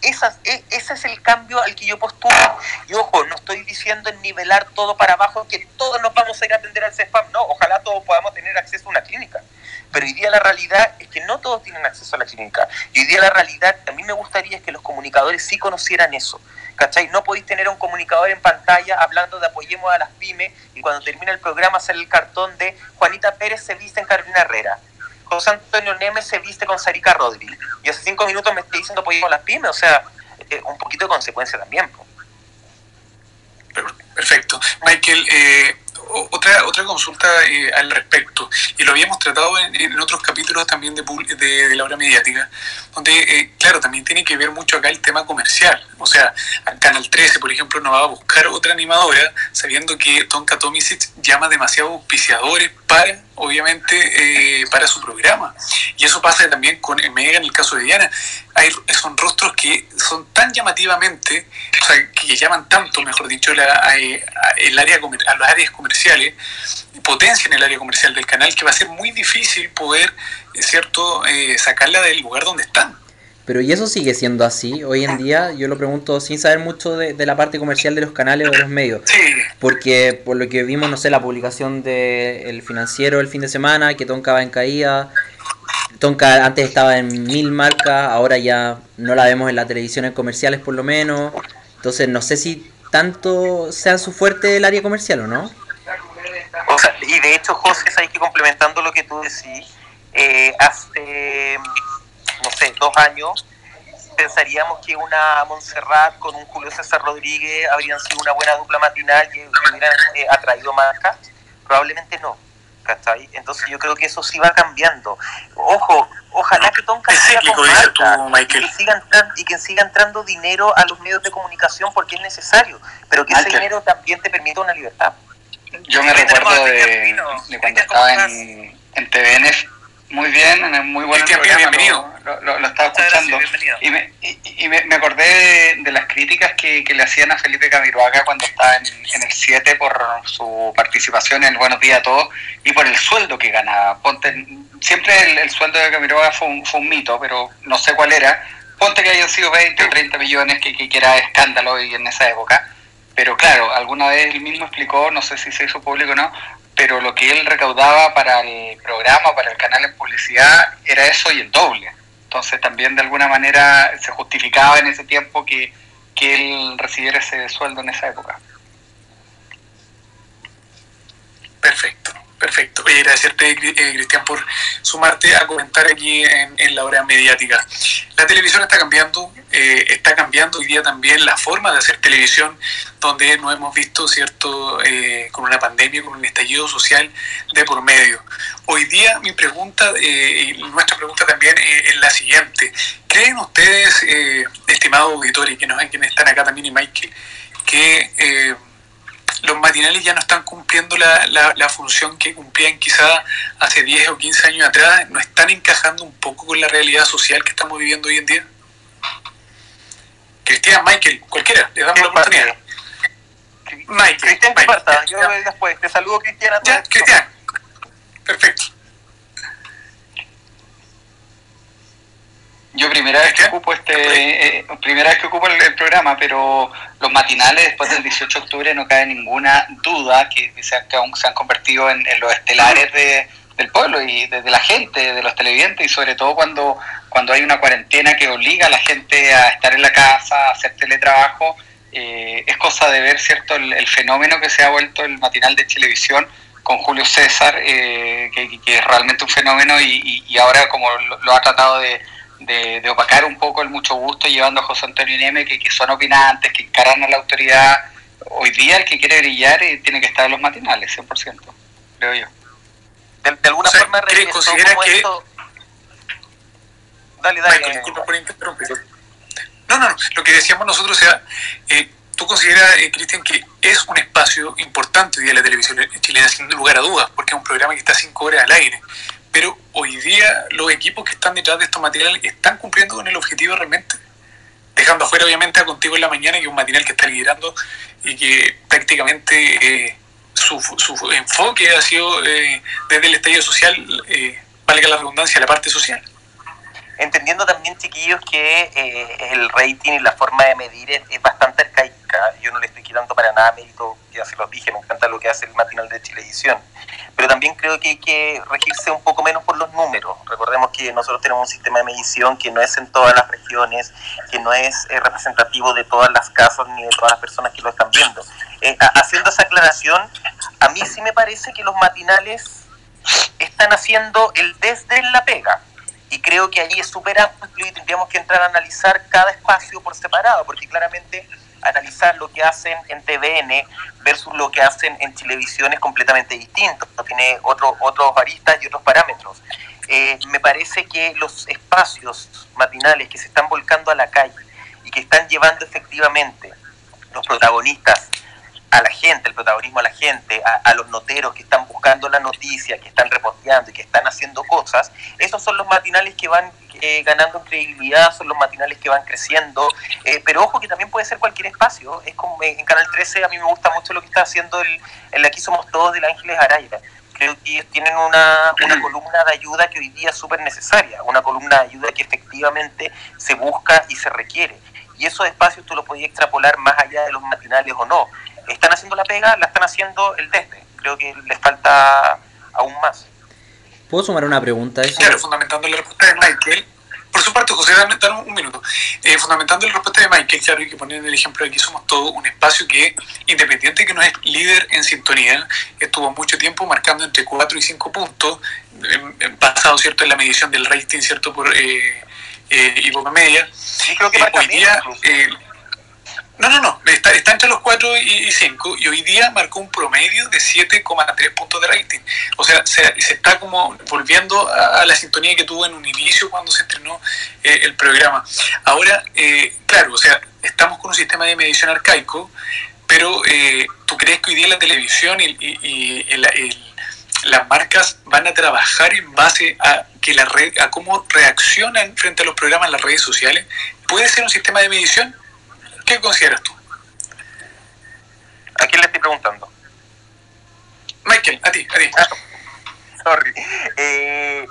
Esa, e, ese es el cambio al que yo postulo. Y ojo, no estoy diciendo en nivelar todo para abajo, que todos nos vamos a ir a atender al CESPAM. No, ojalá todos podamos tener acceso a una clínica. Pero hoy día la realidad es que no todos tienen acceso a la clínica. Y hoy día la realidad, a mí me gustaría es que los comunicadores sí conocieran eso. ¿Cachai? No podéis tener un comunicador en pantalla hablando de apoyemos a las pymes y cuando termina el programa sale el cartón de Juanita Pérez se viste en Carolina Herrera. José Antonio Nemes se viste con Sarika Rodríguez. Y hace cinco minutos me está diciendo apoyemos a las pymes. O sea, eh, un poquito de consecuencia también. Perfecto. Michael, eh, otra, otra consulta eh, al respecto, y lo habíamos tratado en, otros capítulos también de, de, la hora mediática, donde, eh, claro, también tiene que ver mucho acá el tema comercial. O sea, Canal 13, por ejemplo, no va a buscar otra animadora sabiendo que Tonka Tomisic llama demasiados auspiciadores para, obviamente, eh, para su programa. Y eso pasa también con Mega en el caso de Diana. Hay, son rostros que son tan llamativamente, o sea, que llaman tanto, mejor dicho, la, el área, a las áreas comerciales, potencian el área comercial del canal, que va a ser muy difícil poder, ¿cierto?, eh, sacarla del lugar donde están. Pero ¿y eso sigue siendo así? Hoy en día yo lo pregunto sin saber mucho de, la parte comercial de los canales o de los medios. Porque por lo que vimos, no sé, la publicación del el financiero el fin de semana, que Tonka va en caída. Tonka antes estaba en mil marcas, ahora ya no la vemos en las televisiones comerciales por lo menos. Entonces no sé si tanto sea su fuerte el área comercial o no. y de hecho, José, hay que complementando lo que tú decís, eh, hace sé, dos años, pensaríamos que una Montserrat con un Julio César Rodríguez habrían sido una buena dupla matinal y hubieran eh, atraído marcas. Probablemente no. ¿cachai? Entonces yo creo que eso sí va cambiando. Ojo, ojalá que Tonka siga con y, que siga entrando, y que siga entrando dinero a los medios de comunicación porque es necesario, pero que ese dinero también te permita una libertad. Yo me recuerdo de, de cuando estaba en, en TVN muy bien, muy buen programa. Bienvenido. Lo, estaba escuchando. y me, y, me, acordé de, las críticas que, le hacían a Felipe Camiroaga cuando estaba en, el 7 por su participación en Buenos Días a Todos y por el sueldo que ganaba. Ponte, siempre el, sueldo de Camiroaga fue un, fue un mito, pero no sé cuál era. Ponte que hayan sido 20 o 30 millones, que, que, era escándalo y en esa época. Pero claro, alguna vez él mismo explicó, no sé si se hizo público o no, pero lo que él recaudaba para el programa, para el canal en publicidad, era eso y el doble. Entonces también de alguna manera se justificaba en ese tiempo que, que él recibiera ese sueldo en esa época. Perfecto. Oye, agradecerte, eh, Cristian, por sumarte a comentar aquí en, la hora mediática. La televisión está cambiando, eh, está cambiando hoy día también la forma de hacer televisión, donde no hemos visto, ¿cierto?, eh, con una pandemia, con un estallido social de por medio. Hoy día mi pregunta, y nuestra pregunta también es la siguiente. ¿Creen ustedes, estimados auditores, que nos, quienes están acá también y Michael, que los matinales ya no están cumpliendo la, la, función que cumplían quizá hace 10 o 15 años atrás, no están encajando un poco con la realidad social que estamos viviendo hoy en día. Cristian, Michael, cualquiera, le damos la oportunidad. Michael, Cristian, Michael, yo después. Te saludo, Cristian. Ya, Cristian. Perfecto. Yo primera vez que ocupo este, eh, primera vez que ocupo el, programa, pero los matinales después del 18 de octubre no cabe ninguna duda que, se, han, se han convertido en, los estelares de, del pueblo y de, la gente, de los televidentes y sobre todo cuando, cuando hay una cuarentena que obliga a la gente a estar en la casa, a hacer teletrabajo, eh, es cosa de ver cierto el, fenómeno que se ha vuelto el matinal de televisión con Julio César, eh, que, es realmente un fenómeno y, y ahora como lo ha tratado de de, opacar un poco el mucho gusto llevando a José Antonio Neme, que, que son opinantes, que encaran a la autoridad, hoy día el que quiere brillar eh, tiene que estar en los matinales, 100%, creo yo. De, alguna forma considera que... Esto... Dale, dale. disculpa por interrumpir. No, no, no, lo que decíamos nosotros, o sea, eh, tú consideras, eh, Cristian, que es un espacio importante hoy día la televisión chilena, sin lugar a dudas, porque es un programa que está cinco horas al aire. Pero hoy día los equipos que están detrás de estos materiales están cumpliendo con el objetivo realmente. Dejando afuera, obviamente, a Contigo en la Mañana, que es un material que está liderando y que prácticamente eh, su, su, enfoque ha sido eh, desde el estallido social, eh, valga la redundancia, la parte social entendiendo también, chiquillos, que eh, el rating y la forma de medir es, bastante arcaica. Yo no le estoy quitando para nada mérito, ya se los dije, me encanta lo que hace el matinal de Chilevisión. Pero también creo que hay que regirse un poco menos por los números. Recordemos que nosotros tenemos un sistema de medición que no es en todas las regiones, que no es eh, representativo de todas las casas ni de todas las personas que lo están viendo. Eh, haciendo esa aclaración, a mí sí me parece que los matinales están haciendo el desde la pega y creo que ahí es súper amplio y tendríamos que entrar a analizar cada espacio por separado, porque claramente analizar lo que hacen en TVN versus lo que hacen en televisión es completamente distinto, tiene otro, otros aristas y otros parámetros. Eh, me parece que los espacios matinales que se están volcando a la calle y que están llevando efectivamente los protagonistas a la gente, el protagonismo a la gente, a, los noteros que están buscando la noticia, que están reporteando y que están haciendo cosas, esos son los matinales que van eh, ganando en credibilidad, son los matinales que van creciendo, eh, pero ojo que también puede ser cualquier espacio, es como en Canal 13 a mí me gusta mucho lo que está haciendo el, el Aquí Somos Todos del Ángeles Araya, creo que tienen una, una columna de ayuda que hoy día es súper necesaria, una columna de ayuda que efectivamente se busca y se requiere. Y esos espacios tú los podías extrapolar más allá de los matinales o no están haciendo la pega, la están haciendo el desde. Creo que les falta aún más. ¿Puedo sumar una pregunta? Eso? Claro, fundamentando la respuesta de Michael. Por su parte, José, dame, un, minuto. Eh, fundamentando la respuesta de Michael, claro, hay que poner el ejemplo de que somos todo un espacio que, independiente que no es líder en sintonía, estuvo mucho tiempo marcando entre 4 y 5 puntos, basado, ¿cierto?, en la medición del rating, ¿cierto?, por eh, eh, Media. Sí, creo que eh, hoy día, no, no, no, está, entre los 4 y 5 y hoy día marcó un promedio de 7,3 puntos de rating. O sea, se, está como volviendo a, la sintonía que tuvo en un inicio cuando se estrenó eh, el programa. Ahora, eh, claro, o sea, estamos con un sistema de medición arcaico, pero eh, ¿tú crees que hoy día la televisión y, las marcas van a trabajar en base a que la red, a cómo reaccionan frente a los programas en las redes sociales? ¿Puede ser un sistema de medición? ¿Qué consideras tú? ¿A quién le estoy preguntando? Michael, a ti, a ti. Ah, sorry. Eh,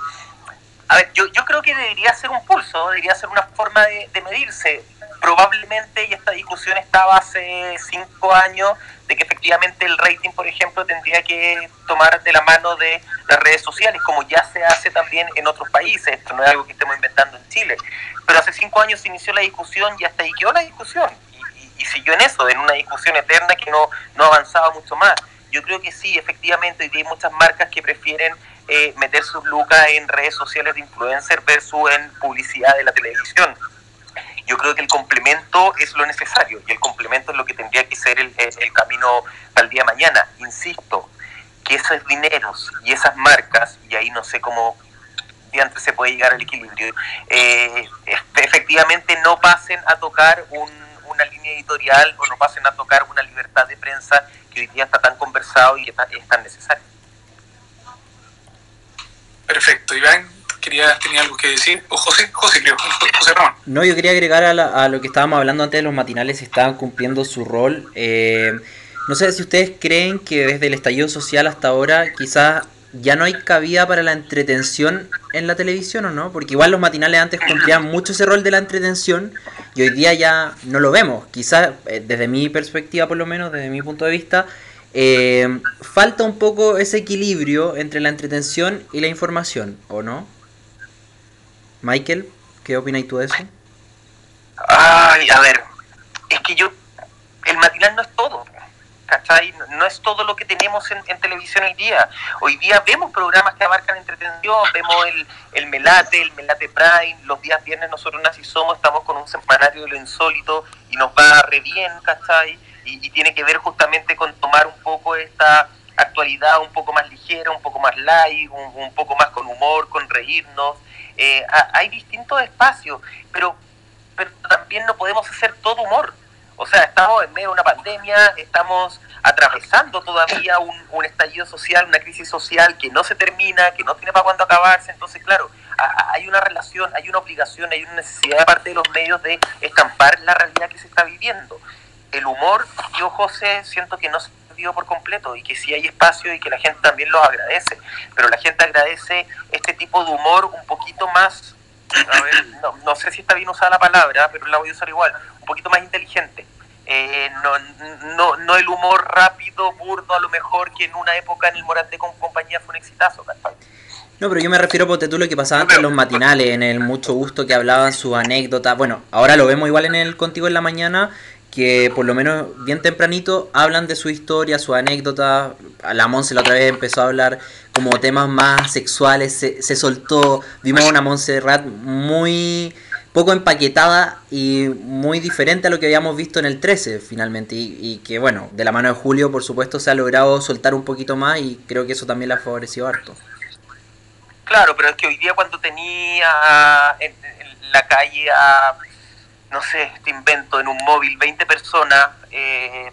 a ver, yo, yo creo que debería ser un pulso, debería ser una forma de, medirse. Probablemente, y esta discusión estaba hace cinco años, de que efectivamente el rating, por ejemplo, tendría que tomar de la mano de las redes sociales, como ya se hace también en otros países. Esto no es algo que estemos inventando en Chile. Pero hace cinco años se inició la discusión y hasta ahí quedó la discusión. Y, siguió en eso, en una discusión eterna que no, no avanzaba mucho más. Yo creo que sí, efectivamente, hay muchas marcas que prefieren eh, meter sus lucas en redes sociales de influencer versus en publicidad de la televisión. Yo creo que el complemento es lo necesario y el complemento es lo que tendría que ser el, el camino para el día de mañana. Insisto, que esos dineros y esas marcas, y ahí no sé cómo antes se puede llegar al equilibrio, eh, efectivamente no pasen a tocar una línea editorial o no pasen a tocar una libertad de prensa que hoy día está tan conversado y es tan necesario. Perfecto, Iván, quería, tenía algo que decir. O José, José creo, José Ramón. No, yo quería agregar a, lo que estábamos hablando antes de los matinales, estaban cumpliendo su rol. Eh, no sé si ustedes creen que desde el estallido social hasta ahora quizás ya no hay cabida para la entretención en la televisión o no, porque igual los matinales antes cumplían mucho ese rol de la entretención y hoy día ya no lo vemos. Quizás eh, desde mi perspectiva por lo menos, desde mi punto de vista, eh, falta un poco ese equilibrio entre la entretención y la información, ¿o no? Michael, ¿qué opinas tú de eso? Ay, a ver, es que yo, el matinal no es todo. ¿Cachai? No es todo lo que tenemos en, televisión hoy día. Hoy día vemos programas que abarcan entretención, vemos el, el Melate, el Melate Prime, los días viernes nosotros en Así Somos estamos con un semanario de lo insólito y nos va re bien, ¿cachai? y, tiene que ver justamente con tomar un poco esta actualidad un poco más ligera, un poco más light, un, poco más con humor, con reírnos. Eh, hay distintos espacios, pero, pero también no podemos hacer todo humor. O sea, estamos en medio de una pandemia, estamos atravesando todavía un, un, estallido social, una crisis social que no se termina, que no tiene para cuándo acabarse. Entonces, claro, hay una relación, hay una obligación, hay una necesidad de parte de los medios de estampar la realidad que se está viviendo. El humor, yo José, siento que no se perdido por completo y que sí hay espacio y que la gente también lo agradece, pero la gente agradece este tipo de humor un poquito más, no, no sé si está bien usada la palabra, pero la voy a usar igual, un poquito más inteligente. Eh, no, no, no el humor rápido, burdo, a lo mejor que en una época en el Morante con compañía fue un exitazo. No, pero yo me refiero, a tú, lo que pasaba antes en los matinales, en el mucho gusto que hablaban sus anécdotas. Bueno, ahora lo vemos igual en el Contigo en la Mañana, que por lo menos bien tempranito hablan de su historia, su anécdota. La Monse la otra vez empezó a hablar como temas más sexuales, se, se soltó. Vimos una Montserrat muy poco empaquetada y muy diferente a lo que habíamos visto en el 13 finalmente y, que bueno, de la mano de Julio por supuesto se ha logrado soltar un poquito más y creo que eso también le ha favorecido harto. Claro, pero es que hoy día cuando tenía en, la calle a, no sé, este invento, en un móvil, 20 personas eh,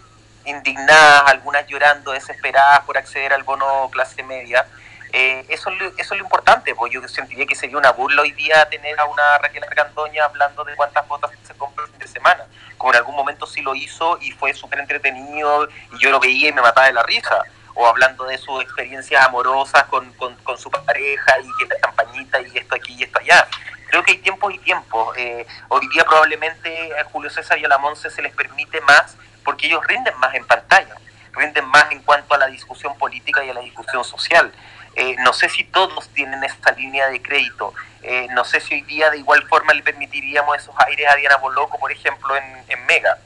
indignadas, algunas llorando, desesperadas por acceder al bono clase media, eh, eso, eso es lo importante, porque yo sentiría que sería una burla hoy día tener a una Raquel Argandoña hablando de cuántas botas se compran de semana, como en algún momento sí lo hizo y fue súper entretenido y yo lo veía y me mataba de la risa o hablando de sus experiencias amorosas con, su pareja y que la campañita y esto aquí y esto allá. Creo que hay tiempos y tiempos. Eh, hoy día probablemente a Julio César y a la Monse se les permite más porque ellos rinden más en pantalla, rinden más en cuanto a la discusión política y a la discusión social. Eh, no sé si todos tienen esta línea de crédito. Eh, no sé si hoy día de igual forma le permitiríamos esos aires a Diana Boloco, por ejemplo, en, en Mega,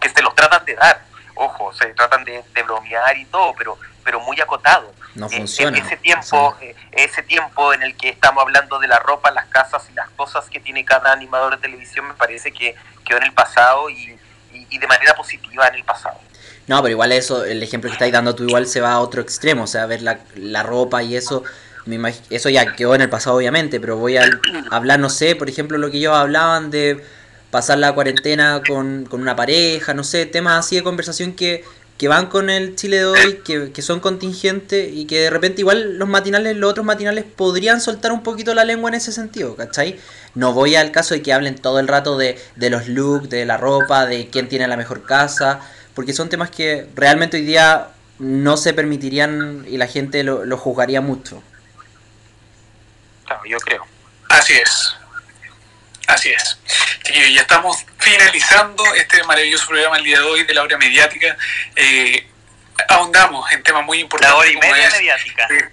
que se los tratan de dar. Ojo, se tratan de, de bromear y todo, pero pero muy acotado. No eh, funciona. ese tiempo, eh, ese tiempo en el que estamos hablando de la ropa, las casas y las cosas que tiene cada animador de televisión me parece que quedó en el pasado y, y, de manera positiva en el pasado. No, pero igual eso, el ejemplo que estáis dando tú igual se va a otro extremo, o sea, ver la, la ropa y eso, me eso ya quedó en el pasado obviamente, pero voy a hablar, no sé, por ejemplo, lo que ellos hablaban de pasar la cuarentena con, con una pareja, no sé, temas así de conversación que que van con el Chile de hoy, que, son contingentes y que de repente igual los matinales, los otros matinales podrían soltar un poquito la lengua en ese sentido, ¿cachai? No voy al caso de que hablen todo el rato de, de los looks, de la ropa, de quién tiene la mejor casa, porque son temas que realmente hoy día no se permitirían y la gente lo, lo juzgaría mucho. Claro, yo creo. Así es. Así es. Y ya estamos finalizando este maravilloso programa el día de hoy de la hora mediática. Eh, ahondamos en temas muy importantes. La hora y media mediática. Eh,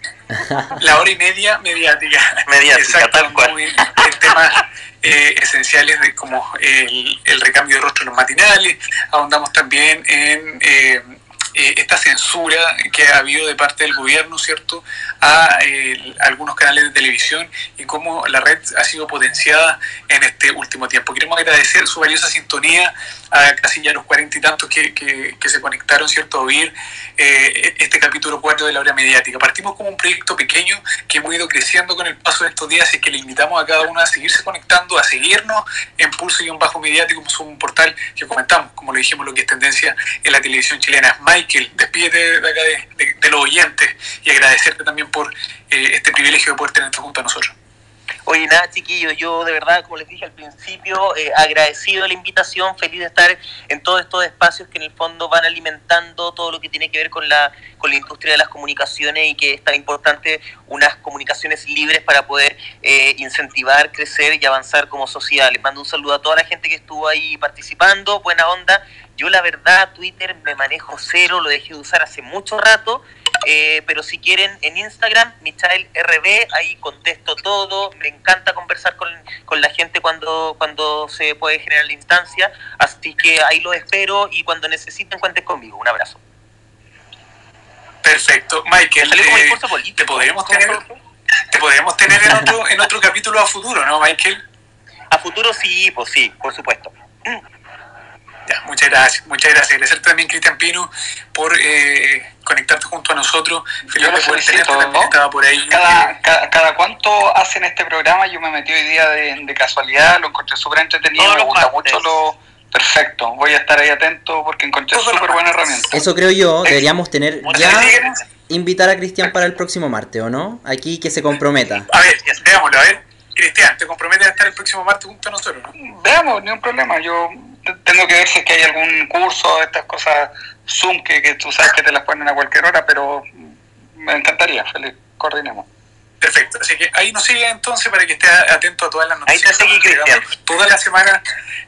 la hora y media mediática. Mediática, Exacto, En temas eh, esenciales de como el, el, recambio de rostro en los matinales. Ahondamos también en eh, esta censura que ha habido de parte del gobierno, ¿cierto?, a eh, algunos canales de televisión y cómo la red ha sido potenciada en este último tiempo. Queremos agradecer su valiosa sintonía a casi ya los cuarenta y tantos que, que, se conectaron, ¿cierto?, a oír eh, este capítulo 4 de la hora mediática. Partimos como un proyecto pequeño que hemos ido creciendo con el paso de estos días y que le invitamos a cada uno a seguirse conectando, a seguirnos en Pulso y un Bajo Mediático, como es un portal que comentamos, como lo dijimos, lo que es tendencia en la televisión chilena. Michael, despídete de acá de, los oyentes y agradecerte también por eh, este privilegio de poder tenerte junto a nosotros. Oye, nada, chiquillos, yo de verdad, como les dije al principio, eh, agradecido de la invitación, feliz de estar en todos estos espacios que en el fondo van alimentando todo lo que tiene que ver con la, con la industria de las comunicaciones y que es tan importante unas comunicaciones libres para poder eh, incentivar, crecer y avanzar como sociedad. Les mando un saludo a toda la gente que estuvo ahí participando, buena onda. Yo la verdad, Twitter me manejo cero, lo dejé de usar hace mucho rato eh, pero si quieren en Instagram, Michael RB, ahí contesto todo. Me encanta conversar con, la gente cuando, cuando se puede generar la instancia. Así que ahí lo espero y cuando necesiten cuenten conmigo. Un abrazo. Perfecto. Michael, eh, te podríamos tener, te podríamos tener en, otro, en otro capítulo a futuro, ¿no, Michael? A futuro sí, pues sí, por supuesto. Ya, muchas gracias, muchas gracias. Agradecer también, Cristian Pino, por eh, conectarte junto a nosotros. Felipe de poder también estaba por ahí. Cada, cada, cuánto hacen este programa, yo me metí hoy día de, casualidad, lo encontré súper entretenido, me gusta mucho lo perfecto. Voy a estar ahí atento porque encontré súper buena herramienta. Eso creo yo, deberíamos tener ya invitar a Cristian para el próximo martes, ¿o no? Aquí que se comprometa. A ver, veámoslo, a ver. Cristian, ¿te comprometes a estar el próximo martes junto a nosotros? ¿no? Veamos, ni un problema. Yo tengo que ver si es que hay algún curso, estas cosas Zoom que, que tú sabes que te las ponen a cualquier hora, pero me encantaría, feliz, coordinemos. Perfecto, así que ahí nos sigue entonces para que esté atento a todas las noticias. Ahí te sigue, Toda la semana,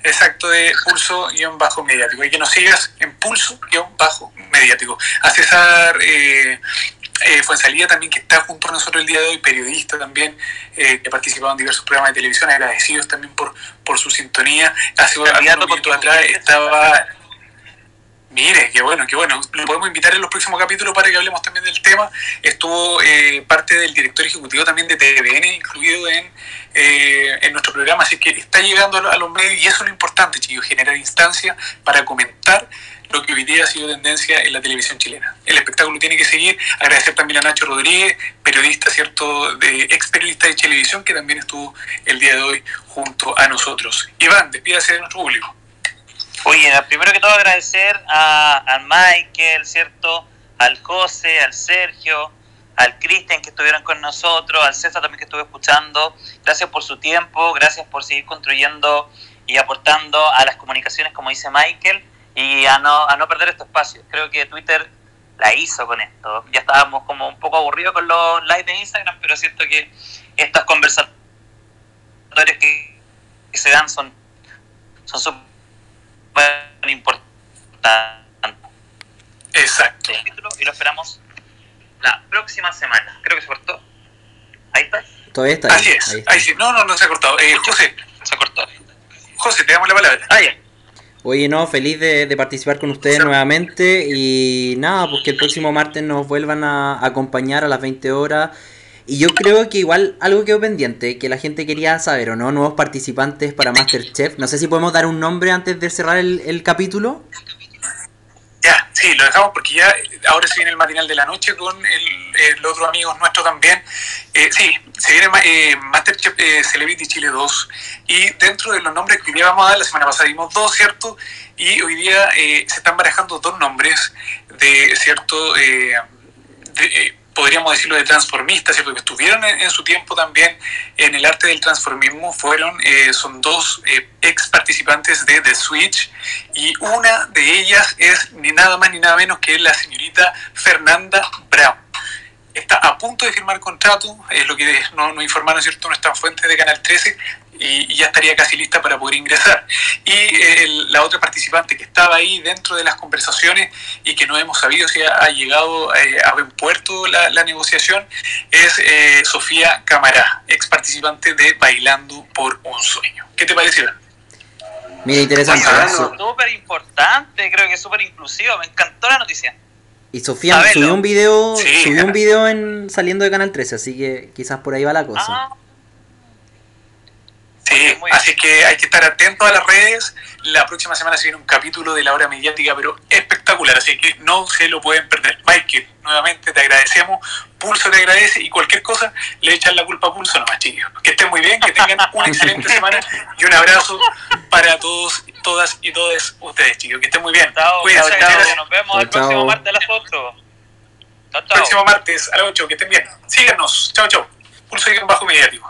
exacto, de pulso-mediático. Y que nos sigas en pulso-mediático. A César eh, eh, Fuensalida también, que está junto a nosotros el día de hoy, periodista también, eh, que ha participado en diversos programas de televisión, agradecidos también por, por su sintonía. Hace un minutos atrás estaba Mire, qué bueno, qué bueno. Lo podemos invitar en los próximos capítulos para que hablemos también del tema. Estuvo eh, parte del director ejecutivo también de TVN, incluido en, eh, en nuestro programa, así que está llegando a los medios y eso es lo importante, chicos, generar instancias para comentar lo que hoy día ha sido tendencia en la televisión chilena. El espectáculo tiene que seguir. Agradecer también a Nacho Rodríguez, periodista, ¿cierto?, de ex periodista de televisión, que también estuvo el día de hoy junto a nosotros. Iván, despídase de nuestro público. Oye, primero que todo agradecer a, al Michael, ¿cierto? Al José, al Sergio, al Cristian que estuvieron con nosotros, al César también que estuve escuchando. Gracias por su tiempo, gracias por seguir construyendo y aportando a las comunicaciones, como dice Michael, y a no, a no perder este espacio. Creo que Twitter la hizo con esto. Ya estábamos como un poco aburridos con los likes de Instagram, pero siento que estos conversatorios que, se dan son súper importante. Exacto. Y lo esperamos la próxima semana. Creo que se cortó. Ahí está. Todavía está. Ahí, Así es. Ahí, sí. No, no, no se ha cortado. Eh, José. Se cortó. José, te damos la palabra. Ah, ya. Oye, no, feliz de, de participar con ustedes nuevamente y nada, pues que el próximo martes nos vuelvan a acompañar a las 20 horas y yo creo que igual algo quedó pendiente, que la gente quería saber, ¿o no? Nuevos participantes para Masterchef. No sé si podemos dar un nombre antes de cerrar el, el capítulo. Ya, sí, lo dejamos porque ya ahora se viene el matinal de la noche con el, otro amigo nuestro también. Eh, sí, se viene eh, Masterchef eh, Celebrity Chile 2 y dentro de los nombres que hoy vamos a dar, la semana pasada dimos dos, ¿cierto? Y hoy día se están barajando dos nombres de, ¿cierto? de, podríamos decirlo, de transformistas, ¿cierto? que estuvieron en, su tiempo también en el arte del transformismo, fueron, eh, son dos eh, ex participantes de The Switch y una de ellas es ni nada más ni nada menos que la señorita Fernanda Brown está a punto de firmar contrato, es lo que nos no informaron ¿cierto? nuestras fuentes de Canal 13, y, ya estaría casi lista para poder ingresar. Y la otra participante que estaba ahí dentro de las conversaciones y que no hemos sabido si ha, llegado eh, a buen puerto la, negociación es eh, Sofía Camará, ex participante de Bailando por un Sueño. ¿Qué te parece, Mira, interesante. Súper importante, creo que es súper inclusivo, me encantó la noticia. Y Sofía subió un video, subió un video en saliendo de Canal 13, así que quizás por ahí va la cosa. Ah. Sí, así que hay que estar atentos a las redes. La próxima semana se viene un capítulo de la hora mediática, pero espectacular, así que no se lo pueden perder. Michael, nuevamente te agradecemos, Pulso te agradece y cualquier cosa le echan la culpa a Pulso nomás, chicos. Que estén muy bien, que tengan una excelente semana y un abrazo para todos, todas y todos ustedes, chicos. Que estén muy bien. Cuídense, Nos vemos el próximo martes a las 8. Próximo martes a las 8, que estén bien. Síganos. Chao, chao. Pulso y bajo mediático.